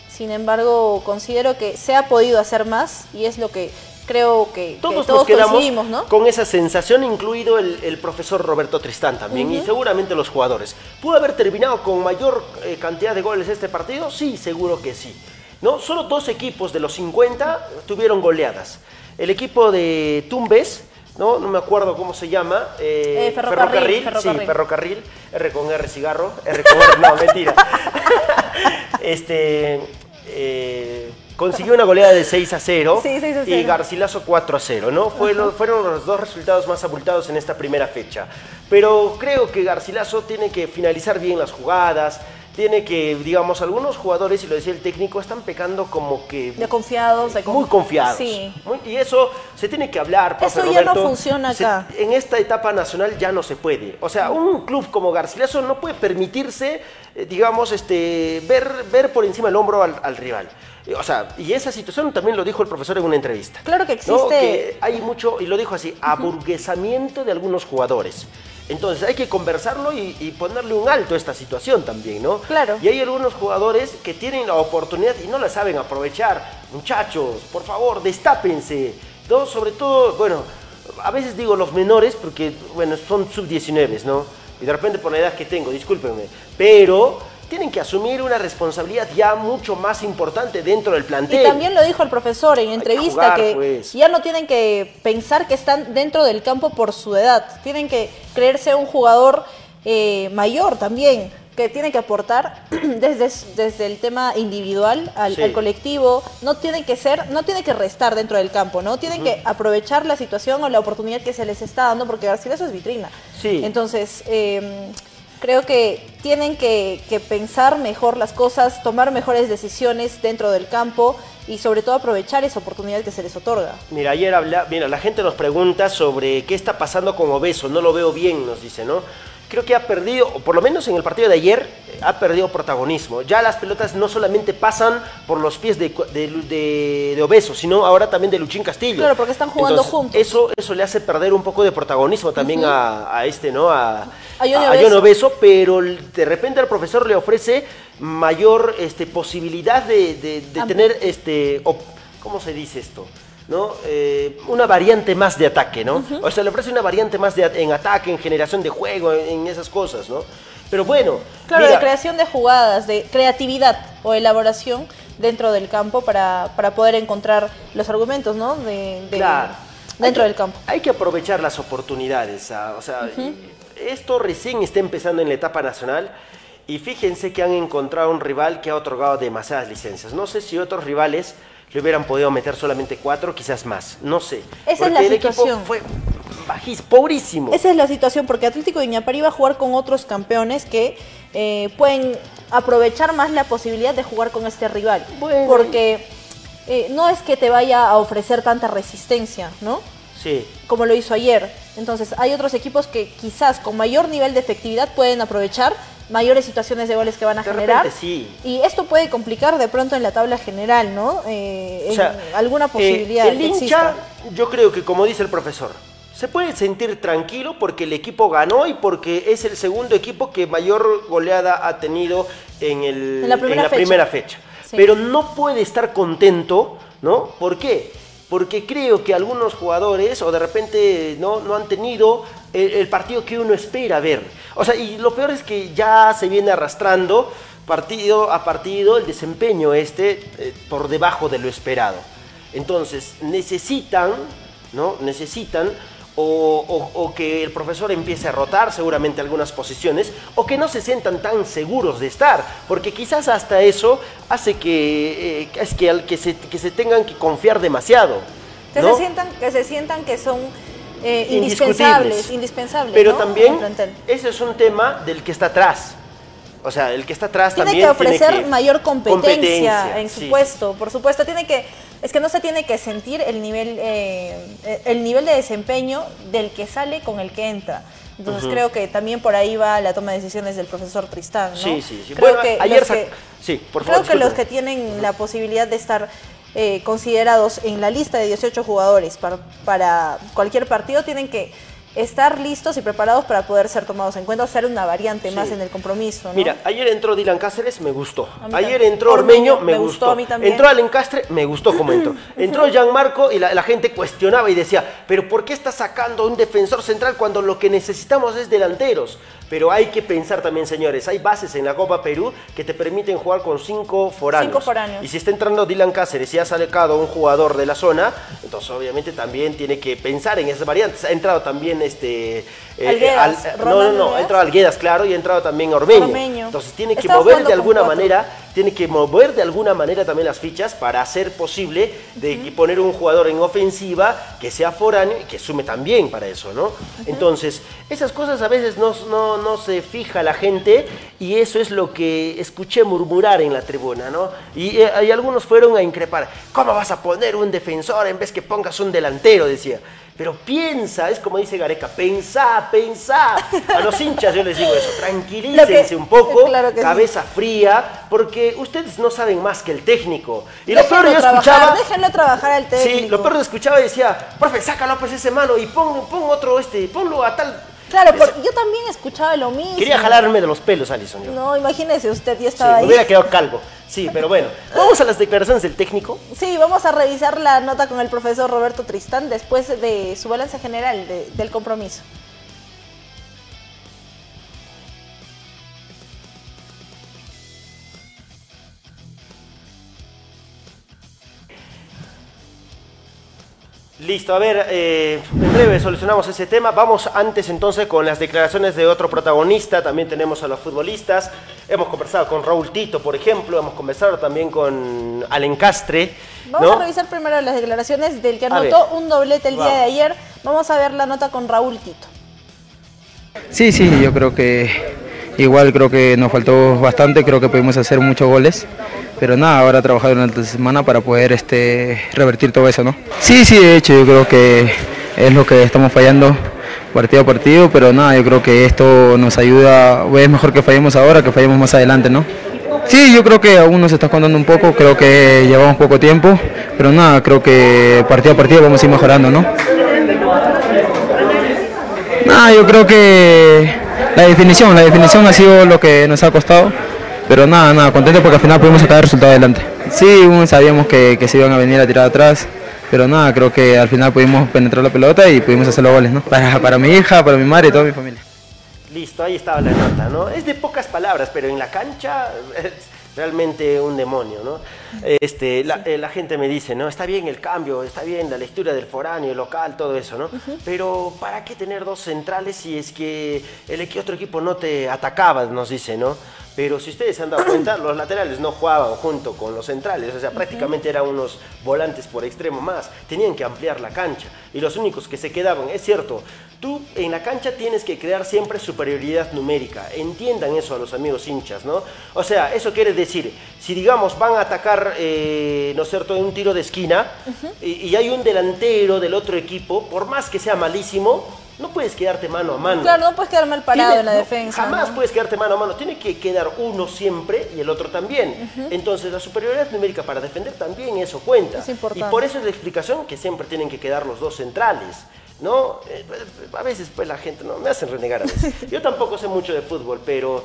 Speaker 3: Sin embargo, considero que se ha podido hacer más y es lo que creo que que
Speaker 2: Todos, nos quedamos con esa sensación, incluido el, el profesor Roberto Tristán también, y seguramente los jugadores. ¿Pudo haber terminado con mayor eh, cantidad de goles este partido? Sí, seguro que sí. ¿No? Solo dos equipos de los 50 tuvieron goleadas. El equipo de Tumbes, ¿no? No me acuerdo cómo se llama. eh,
Speaker 3: Eh, Ferrocarril,
Speaker 2: sí,
Speaker 3: Ferrocarril.
Speaker 2: ferrocarril. R con R cigarro, R con R, no, mentira. *laughs* este, eh, consiguió una goleada de 6 a 0
Speaker 3: Sí, 6 a
Speaker 2: y
Speaker 3: 0.
Speaker 2: Garcilaso 4 a 0, ¿no? Fue lo- fueron los dos resultados más abultados en esta primera fecha. Pero creo que Garcilaso tiene que finalizar bien las jugadas, tiene que, digamos, algunos jugadores, y lo decía el técnico, están pecando como que
Speaker 3: De confiados, de con-
Speaker 2: muy confiados.
Speaker 3: Sí.
Speaker 2: Muy- y eso se tiene que hablar, profe
Speaker 3: Eso ya no funciona
Speaker 2: Se-
Speaker 3: acá.
Speaker 2: en esta etapa nacional ya no se puede. O sea, un club como Garcilaso no puede permitirse, eh, digamos, este, ver, ver por encima del hombro al, al rival. Eh, O sea, y esa situación también lo dijo el profesor en una entrevista.
Speaker 3: Claro que
Speaker 2: ¿no?
Speaker 3: existe-
Speaker 2: Que hay mucho, y lo dijo así, aburguesamiento de algunos jugadores. Entonces hay que conversarlo y, y ponerle un alto a esta situación también, ¿no?
Speaker 3: Claro.
Speaker 2: Y hay algunos jugadores que tienen la oportunidad y no la saben aprovechar. Muchachos, por favor, destápense. ¿no? Sobre todo, bueno, a veces digo los menores porque, bueno, son sub-19, ¿no? Y de repente por la edad que tengo, discúlpenme. Pero tienen que asumir una responsabilidad ya mucho más importante dentro del plantel.
Speaker 3: Y también lo dijo el profesor en
Speaker 2: que
Speaker 3: entrevista
Speaker 2: jugar,
Speaker 3: que
Speaker 2: pues.
Speaker 3: ya no tienen que pensar que están dentro del campo por su edad, tienen que creerse un jugador eh, mayor también, que tiene que aportar *clears throat* desde, desde el tema individual al,
Speaker 2: Sí.
Speaker 3: al colectivo, no tiene que ser, no tiene que restar dentro del campo, ¿no? Tienen que aprovechar la situación o la oportunidad que se les está dando, porque Garcilaso es vitrina.
Speaker 2: Sí.
Speaker 3: Entonces, eh, creo que tienen que, que pensar mejor las cosas, tomar mejores decisiones dentro del campo y sobre todo aprovechar esa oportunidad que se les otorga.
Speaker 2: Mira, ayer habla, mira, la gente nos pregunta sobre qué está pasando con Obeso, no lo veo bien, nos dice, ¿no? Creo que ha perdido, o por lo menos en el partido de ayer, ha perdido protagonismo. Ya las pelotas no solamente pasan por los pies de, de, de- de Obeso, sino ahora también de Luchín Castillo.
Speaker 3: Claro, porque están jugando
Speaker 2: Entonces,
Speaker 3: juntos.
Speaker 2: Eso, eso le hace perder un poco de protagonismo también a, a este, ¿no? A, a. John Obeso, pero de repente al profesor le ofrece mayor este, posibilidad de, tener, este, op- ¿cómo se dice esto? ¿No? Eh, una variante más de ataque, ¿no? O sea, le ofrece una variante más de, en ataque, en generación de juego, en, en esas cosas, ¿no? Pero bueno,
Speaker 3: Claro,
Speaker 2: mira,
Speaker 3: de creación de jugadas, de creatividad o elaboración dentro del campo para, para poder encontrar los argumentos, ¿no? De, de-
Speaker 2: Claro.
Speaker 3: Dentro del campo.
Speaker 2: Hay que aprovechar las oportunidades. ah, O sea, esto recién está empezando en la etapa nacional y fíjense que han encontrado un rival que ha otorgado demasiadas licencias. No sé si otros rivales le hubieran podido meter solamente cuatro, quizás más. No sé.
Speaker 3: Esa es
Speaker 2: Porque
Speaker 3: la
Speaker 2: el
Speaker 3: situación.
Speaker 2: equipo fue bajís, pobrísimo.
Speaker 3: Esa es la situación, porque Atlético de Iñapari va a jugar con otros campeones que eh, pueden aprovechar más la posibilidad de jugar con este rival. Porque eh, no es que te vaya a ofrecer tanta resistencia, ¿no?
Speaker 2: Sí.
Speaker 3: Como lo hizo ayer. Entonces, hay otros equipos que quizás con mayor nivel de efectividad pueden aprovechar mayores situaciones de goles que van a
Speaker 2: De
Speaker 3: generar.
Speaker 2: repente sí.
Speaker 3: Y esto puede complicar de pronto en la tabla general, ¿no? Eh,
Speaker 2: O
Speaker 3: en
Speaker 2: sea,
Speaker 3: alguna
Speaker 2: eh,
Speaker 3: posibilidad
Speaker 2: el
Speaker 3: que
Speaker 2: hincha, yo creo que como dice el profesor, se puede sentir tranquilo porque el equipo ganó y porque es el segundo equipo que mayor goleada ha tenido en, el,
Speaker 3: En la primera fecha.
Speaker 2: primera fecha.
Speaker 3: Sí.
Speaker 2: Pero no puede estar contento, ¿no? ¿Por qué? Porque creo que algunos jugadores o de repente no, no han tenido el, partido que uno espera ver. O sea, y lo peor es que ya se viene arrastrando partido a partido el desempeño este eh, por debajo de lo esperado. Entonces, necesitan, ¿no? Necesitan o, o- o que el profesor empiece a rotar seguramente algunas posiciones o que no se sientan tan seguros de estar, porque quizás hasta eso hace que, eh, es que, al- que, se, que se tengan que confiar demasiado.
Speaker 3: Que, se sientan, que se sientan que son eh, indispensables, indispensables.
Speaker 2: Pero
Speaker 3: ¿no?
Speaker 2: también ese es un tema del que está atrás. O sea, el que está atrás
Speaker 3: Tiene
Speaker 2: también
Speaker 3: que ofrecer
Speaker 2: tiene que-
Speaker 3: mayor competencia,
Speaker 2: competencia,
Speaker 3: en su
Speaker 2: sí.
Speaker 3: puesto, por supuesto. Tiene que, es que no se tiene que sentir el nivel, eh, el nivel de desempeño del que sale con el que entra. Entonces creo que también por ahí va la toma de decisiones del profesor Tristán, ¿no?
Speaker 2: Sí, sí, sí.
Speaker 3: Creo
Speaker 2: Bueno,
Speaker 3: que
Speaker 2: ayer
Speaker 3: que-
Speaker 2: Sí, por
Speaker 3: Creo
Speaker 2: favor.
Speaker 3: que los que tienen la posibilidad de estar eh, considerados en la lista de 18 jugadores para, para cualquier partido tienen que estar listos y preparados para poder ser tomados en cuenta o ser una variante
Speaker 2: Sí.
Speaker 3: más en el compromiso. ¿no?
Speaker 2: Mira, ayer entró Dylan Cáceres, me gustó. Ayer entró
Speaker 3: Ormeño,
Speaker 2: me,
Speaker 3: me
Speaker 2: gustó.
Speaker 3: gustó, a mí también.
Speaker 2: Entró Alencastre, me gustó como entró. *laughs* Entró Gianmarco y la, la gente cuestionaba y decía, pero ¿por qué está sacando un defensor central cuando lo que necesitamos es delanteros? Pero hay que pensar también, señores, hay bases en la Copa Perú que te permiten jugar con cinco foráneos.
Speaker 3: Cinco foráneos.
Speaker 2: Y si está entrando Dylan Cáceres y ha sacado un jugador de la zona, entonces obviamente también tiene que pensar en esas variantes. Ha entrado también este... eh,
Speaker 3: Alguedas,
Speaker 2: no, no, no, ha entrado Alguedas, claro, y ha entrado también Ormeño.
Speaker 3: Ormeño.
Speaker 2: Entonces tiene que mover de alguna manera, tiene que mover de alguna manera también las fichas para hacer posible de poner un jugador en ofensiva que sea foráneo y que sume también para eso, ¿no? Entonces, esas cosas a veces no, no, no se fija la gente y eso es lo que escuché murmurar en la tribuna, ¿no? Y, eh, y algunos fueron a increpar, ¿cómo vas a poner un defensor en vez que pongas un delantero? Decía. Pero piensa, es como dice Gareca, pensá, pensá. A los hinchas yo les digo eso, tranquilícense
Speaker 3: Lo que-
Speaker 2: un poco,
Speaker 3: claro sí.
Speaker 2: cabeza fría, porque ustedes no saben más que el técnico. Y lo
Speaker 3: Déjenlo
Speaker 2: peor yo
Speaker 3: trabajar,
Speaker 2: escuchaba...
Speaker 3: déjenlo trabajar al técnico.
Speaker 2: Sí, lo peor yo escuchaba y decía, profe, sácalo pues ese mano y pon, pon otro, este, ponlo a tal...
Speaker 3: Claro, por- yo también escuchaba lo mismo.
Speaker 2: Quería jalarme de los pelos, Alison. yo.
Speaker 3: No, imagínese usted, yo
Speaker 2: Sí,
Speaker 3: estaba
Speaker 2: me
Speaker 3: ahí.
Speaker 2: hubiera quedado calvo. Sí, pero bueno. Vamos a las declaraciones del técnico.
Speaker 3: Sí, vamos a revisar la nota con el profesor Roberto Tristán después de su balance general de- del compromiso.
Speaker 2: Listo, a ver, eh, en breve solucionamos ese tema. Vamos antes entonces con las declaraciones de otro protagonista. También tenemos a los futbolistas. Hemos conversado con Raúl Tito, por ejemplo. Hemos conversado también con Alencastre.
Speaker 3: Vamos
Speaker 2: ¿no?
Speaker 3: a revisar primero las declaraciones del que anotó un doblete el día
Speaker 2: Vamos.
Speaker 3: de ayer. Vamos a ver la nota con Raúl Tito.
Speaker 4: Sí, sí, yo creo que igual creo que nos faltó bastante, creo que pudimos hacer muchos goles, pero nada, ahora trabajar durante la semana para poder este, revertir todo eso, ¿no? Sí, sí, de hecho yo creo que es lo que estamos fallando,
Speaker 11: partido a partido, pero nada, yo creo que esto nos ayuda, es mejor que fallemos ahora que fallemos más adelante, ¿no? Sí, yo creo que aún nos está contando un poco, creo que llevamos poco tiempo, pero nada, creo que partido a partido vamos a ir mejorando, ¿no? Nada, yo creo que la definición, la definición ha sido lo que nos ha costado, pero nada, nada, contento porque al final pudimos sacar el resultado adelante. Sí, sabíamos que, que se iban a venir a tirar atrás, pero nada, creo que al final pudimos penetrar la pelota y pudimos hacer los goles, ¿no? Para, para mi hija, para mi madre y toda mi familia.
Speaker 2: Listo, ahí estaba la nota, ¿no? Es de pocas palabras, pero en la cancha *laughs* es realmente un demonio, ¿no? Este, la, eh, la, gente me dice, ¿no? Está bien el cambio, está bien la lectura del foráneo, el local, todo eso, ¿no? Pero ¿para qué tener dos centrales si es que el otro equipo no te atacaba, nos dice, ¿no? Pero si ustedes se han dado cuenta, *coughs* los laterales no jugaban junto con los centrales, o sea, prácticamente eran unos volantes por extremo más, tenían que ampliar la cancha y los únicos que se quedaban, es cierto, tú en la cancha tienes que crear siempre superioridad numérica, entiendan eso a los amigos hinchas, ¿no? O sea, eso quiere decir, si digamos van a atacar, eh, ¿no es cierto?, en un tiro de esquina y, y hay un delantero del otro equipo, por más que sea malísimo, no puedes quedarte mano a mano.
Speaker 3: Claro, no puedes quedar mal parado en la defensa.
Speaker 2: Jamás puedes quedarte mano a mano. Tiene que quedar uno siempre y el otro también. Entonces, la superioridad numérica para defender también eso cuenta.
Speaker 3: Es importante.
Speaker 2: Y por eso es la explicación que siempre tienen que quedar los dos centrales. ¿no? Eh, a veces pues la gente no me hacen renegar a veces. *laughs* Yo tampoco sé mucho de fútbol, pero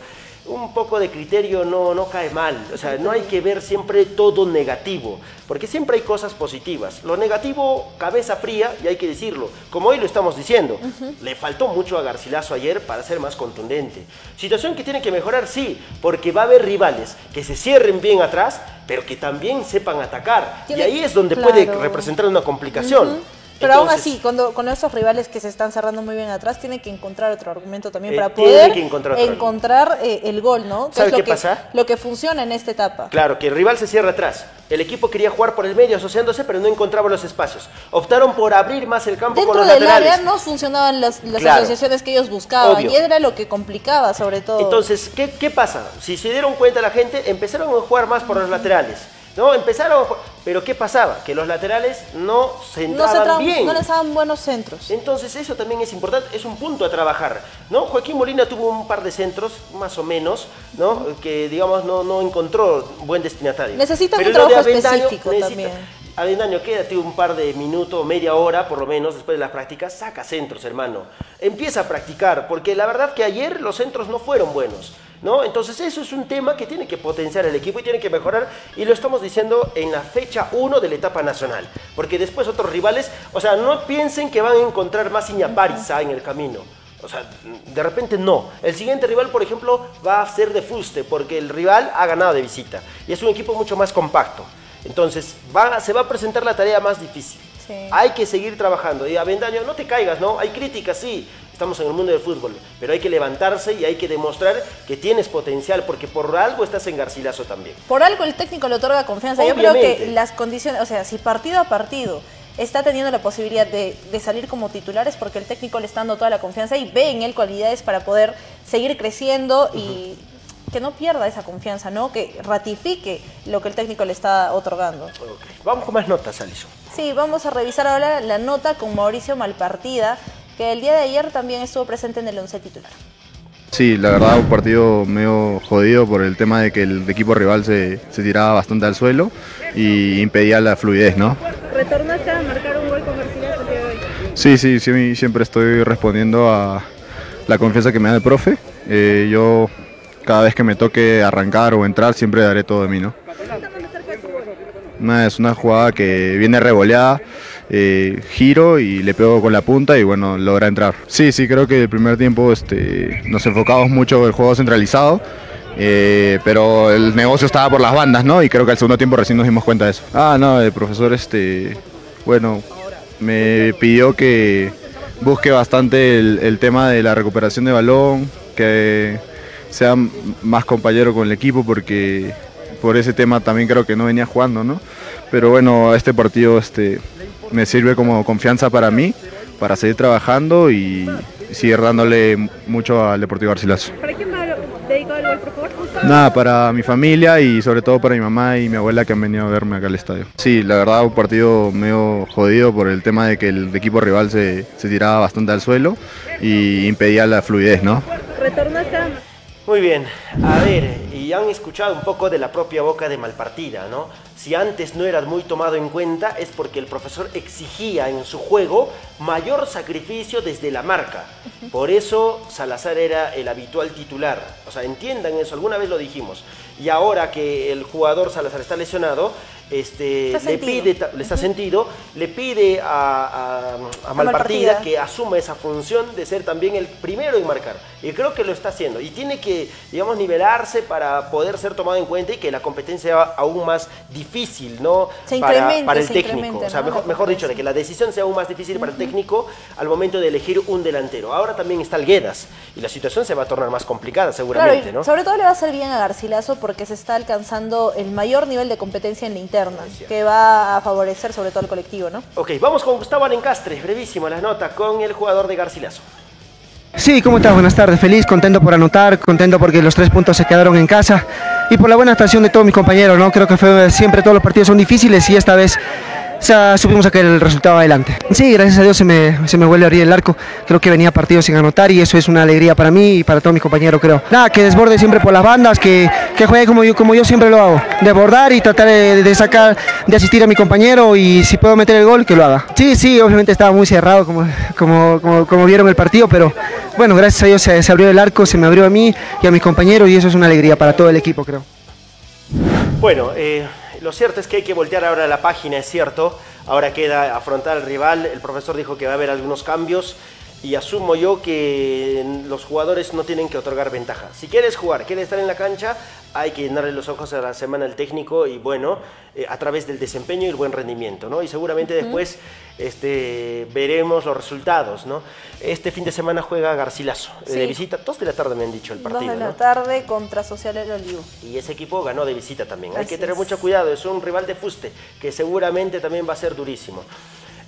Speaker 2: un poco de criterio no, no cae mal. O sea, no hay que ver siempre todo negativo, porque siempre hay cosas positivas. Lo negativo, cabeza fría, y hay que decirlo, como hoy lo estamos diciendo, le faltó mucho a Garcilaso ayer para ser más contundente. Situación que tiene que mejorar, sí, porque va a haber rivales que se cierren bien atrás, pero que también sepan atacar. y ahí es donde puede representar una complicación.
Speaker 3: Pero aún así, cuando con esos rivales que se están cerrando muy bien atrás, tiene que encontrar otro argumento también para poder encontrar, eh, el gol, ¿no?
Speaker 2: ¿Sabes qué
Speaker 3: que,
Speaker 2: pasa?
Speaker 3: Lo que funciona en esta etapa.
Speaker 2: Claro, que el rival se cierra atrás. El equipo quería jugar por el medio asociándose, pero no encontraba los espacios. Optaron por abrir más el campo con los
Speaker 3: del
Speaker 2: laterales.
Speaker 3: área no funcionaban las, asociaciones que ellos buscaban y era lo que complicaba sobre todo.
Speaker 2: Entonces, ¿qué, ¿qué pasa? Si se dieron cuenta la gente, empezaron a jugar más por los laterales. ¿No? Empezaron, pero ¿qué pasaba? Que los laterales no se entraban bien.
Speaker 3: No les daban buenos centros.
Speaker 2: Entonces eso también es importante, es un punto a trabajar, ¿no? Joaquín Molina tuvo un par de centros, más o menos, ¿no? Que, digamos, no, no encontró buen destinatario.
Speaker 3: Necesita un trabajo específico también.
Speaker 2: Avendaño, quédate un par de minutos, media hora por lo menos después de las prácticas, saca centros, hermano. Empieza a practicar, porque la verdad que ayer los centros no fueron buenos. ¿No? Entonces eso es un tema que tiene que potenciar el equipo y tiene que mejorar y lo estamos diciendo en la fecha 1 de la etapa nacional, porque después otros rivales, o sea, no piensen que van a encontrar más Iñapariza en el camino. O sea, de repente no. El siguiente rival, por ejemplo, va a ser de fuste, porque el rival ha ganado de visita. Y es un equipo mucho más compacto. Entonces, va, se va a presentar la tarea más difícil. Hay que seguir trabajando. Y Avendaño, no te caigas, ¿no? Hay críticas, sí. Estamos en el mundo del fútbol, pero hay que levantarse y hay que demostrar que tienes potencial, porque por algo estás en Garcilaso también.
Speaker 3: Por algo el técnico le otorga confianza. Yo creo que las condiciones, o sea, si partido a partido está teniendo la posibilidad de, salir como titular es porque el técnico le está dando toda la confianza y ve en él cualidades para poder seguir creciendo y que no pierda esa confianza, ¿no? Que ratifique lo que el técnico le está otorgando.
Speaker 2: Vamos con más notas, Alison.
Speaker 3: Sí, vamos a revisar ahora la nota con Mauricio Malpartida, que el día de ayer también estuvo presente en el once titular.
Speaker 12: Sí, la verdad un partido medio jodido por el tema de que el equipo rival se, tiraba bastante al suelo y impedía la fluidez, ¿no?
Speaker 3: ¿Retornaste a marcar un gol con Garcilaso el día de hoy?
Speaker 12: Sí, sí, sí, siempre estoy respondiendo a la confianza que me da el profe. Eh, yo cada vez que me toque arrancar o entrar siempre daré todo de mí, ¿no? es una jugada que viene revoleada eh, giro y le pego con la punta y bueno, logra entrar. Sí, sí, creo que el primer tiempo este, nos enfocamos mucho en el juego centralizado. Eh, pero el negocio estaba por las bandas, ¿no? Y creo que al segundo tiempo recién nos dimos cuenta de eso. Ah, no, el profesor, este, bueno, me pidió que busque bastante el, el tema de la recuperación de balón, que sea más compañero con el equipo, porque por ese tema también creo que no venía jugando, ¿no? Pero bueno, este partido, este, me sirve como confianza para mí, para seguir trabajando y seguir dándole mucho al Deportivo Garcilaso.
Speaker 3: ¿Para quién va dedicado
Speaker 7: algo al profesor?
Speaker 12: Nada, para mi familia y sobre todo para mi mamá y mi abuela que han venido a verme acá al estadio. Sí, la verdad un partido medio jodido por el tema de que el equipo rival se, se tiraba bastante al suelo y impedía la fluidez, ¿no?
Speaker 7: ¿Retornaste a
Speaker 2: Muy bien, a ver, y han escuchado un poco de la propia boca de Malpartida, ¿no? Si antes no eras muy tomado en cuenta es porque el profesor exigía en su juego mayor sacrificio desde la marca. Por eso Salazar era el habitual titular. O sea, entiendan eso, alguna vez lo dijimos. Y ahora que el jugador Salazar está lesionado, este,
Speaker 3: Está
Speaker 2: le
Speaker 3: sentido.
Speaker 2: pide, le está sentido, le pide a, a- a Malpartida que asuma esa función de ser también el primero en marcar. Y creo que lo está haciendo. Y tiene que, digamos, nivelarse para poder ser tomado en cuenta y que la competencia sea aún más difícil, ¿no?
Speaker 3: Se
Speaker 2: para, para el
Speaker 3: se
Speaker 2: técnico. o sea,
Speaker 3: ¿no?
Speaker 2: mejor, dicho, de que la decisión sea aún más difícil para el técnico al momento de elegir un delantero. Ahora también está el Guedas. Y la situación se va a tornar más complicada, seguramente, ¿no?
Speaker 3: sobre todo le va a hacer bien a Garcilaso porque se está alcanzando el mayor nivel de competencia en la interna, que va a favorecer sobre todo al colectivo, ¿no?
Speaker 2: Ok, vamos con Gustavo Alencastre. Brevísimo la nota con el jugador de Garcilaso.
Speaker 13: Sí, ¿cómo estás? Buenas tardes. Feliz, contento por anotar, contento porque los tres puntos se quedaron en casa y por la buena actuación de todos mis compañeros, ¿no? Creo que fue, siempre todos los partidos son difíciles y esta vez o sea, supimos sacar el resultado adelante. Sí, gracias a Dios se me, se me vuelve a abrir el arco. Creo que venía partido sin anotar y eso es una alegría para mí y para todos mis compañeros, creo. Nada, que desborde siempre por las bandas, que, que juegue como yo, como yo siempre lo hago. Desbordar y tratar de, sacar, de asistir a mi compañero y si puedo meter el gol, que lo haga. Sí, sí, obviamente estaba muy cerrado como, como, como, como vieron el partido, pero bueno, gracias a Dios se, se abrió el arco, se me abrió a mí y a mis compañeros y eso es una alegría para todo el equipo, creo.
Speaker 2: Bueno, eh, lo cierto es que hay que voltear ahora la página, es cierto. Ahora queda afrontar al rival. El profesor dijo que va a haber algunos cambios y asumo yo que los jugadores no tienen que otorgar ventaja. Si quieres jugar, quieres estar en la cancha, hay que llenarle los ojos a la semana al técnico y bueno, eh, a través del desempeño y el buen rendimiento, ¿no? Y seguramente después este, veremos los resultados, ¿no? Este fin de semana juega Garcilaso, eh, de visita, dos de la tarde me han dicho el
Speaker 3: Dos
Speaker 2: partido,
Speaker 3: de la
Speaker 2: ¿no?
Speaker 3: tarde contra Social El Olivo.
Speaker 2: Y ese equipo ganó de visita también. Hay que tener
Speaker 3: es.
Speaker 2: mucho cuidado, es un rival de fuste que seguramente también va a ser durísimo.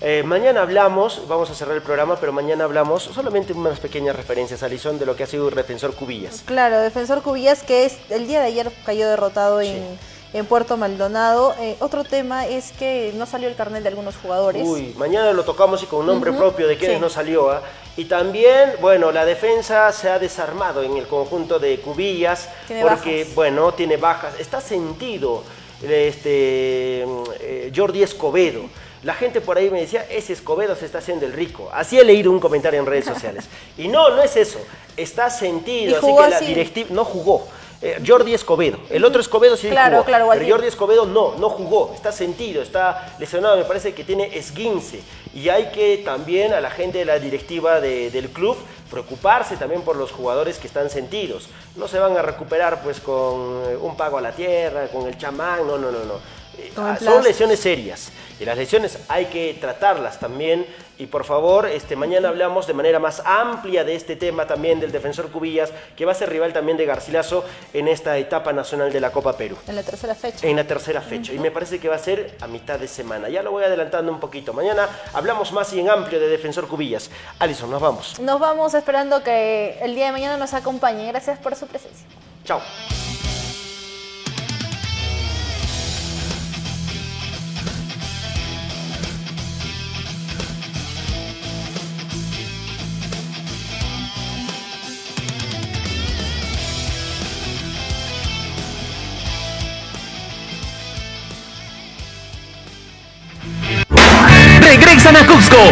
Speaker 2: Eh, mañana hablamos, vamos a cerrar el programa, pero mañana hablamos solamente unas pequeñas referencias, Alison, de lo que ha sido el defensor Cubillas.
Speaker 3: Claro, defensor Cubillas que es el día de ayer cayó derrotado en, en Puerto Maldonado. Eh, otro tema es que no salió el carnet de algunos jugadores.
Speaker 2: Uy, mañana lo tocamos y con nombre propio de quienes
Speaker 3: sí.
Speaker 2: no salió. ¿ah? Y también, bueno, la defensa se ha desarmado en el conjunto de Cubillas porque,
Speaker 3: bajas.
Speaker 2: bueno, tiene bajas. Está sentido este, eh, Jordi Escobedo. La gente por ahí me decía, ese Escobedo se está haciendo el rico. Así he leído un comentario en redes sociales. Y no, no es eso. Está sentido. Así que la directiva no jugó. Eh, Jordi Escobedo. El otro Escobedo sí
Speaker 3: Claro,
Speaker 2: jugó.
Speaker 3: claro,
Speaker 2: pero. Jordi Escobedo no, no jugó. Está sentido, está lesionado. Me parece que tiene esguince. Y hay que también a la gente de la directiva de- del club preocuparse también por los jugadores que están sentidos. No se van a recuperar pues con eh, un pago a la tierra, con el chamán. No, no, no, no. Eh, ah, Son lesiones serias y las lesiones hay que tratarlas también. Y por favor este mañana hablamos de manera más amplia de este tema también del defensor Cubillas que va a ser rival también de Garcilaso en esta etapa nacional de la Copa Perú.
Speaker 3: En la tercera fecha.
Speaker 2: en la tercera fecha. Y me parece que va a ser a mitad de semana. Ya lo voy adelantando un poquito. Mañana hablamos más y en amplio de defensor Cubillas. Alison nos vamos.
Speaker 3: Nos vamos esperando que el día de mañana nos acompañe. Gracias por su presencia.
Speaker 2: chao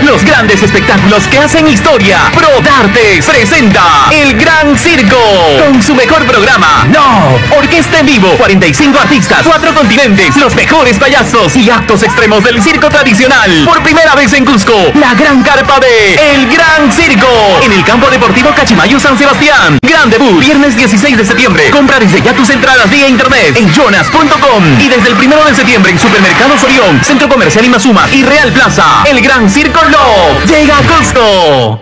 Speaker 1: los grandes espectáculos que hacen historia. Pro Dartes presenta El Gran Circo con su mejor programa. No, orquesta en vivo, 45 artistas, 4 continentes, los mejores payasos y actos extremos del circo tradicional. Por primera vez en Cusco, la gran carpa de El Gran Circo en el campo deportivo Cachimayo San Sebastián. Gran debut, viernes 16 de septiembre. Compra desde ya tus entradas vía internet en jonas.com y desde el primero de septiembre en Supermercados Orión, Centro Comercial Imazuma y Real Plaza. El Gran Circo Love llega a Cusco.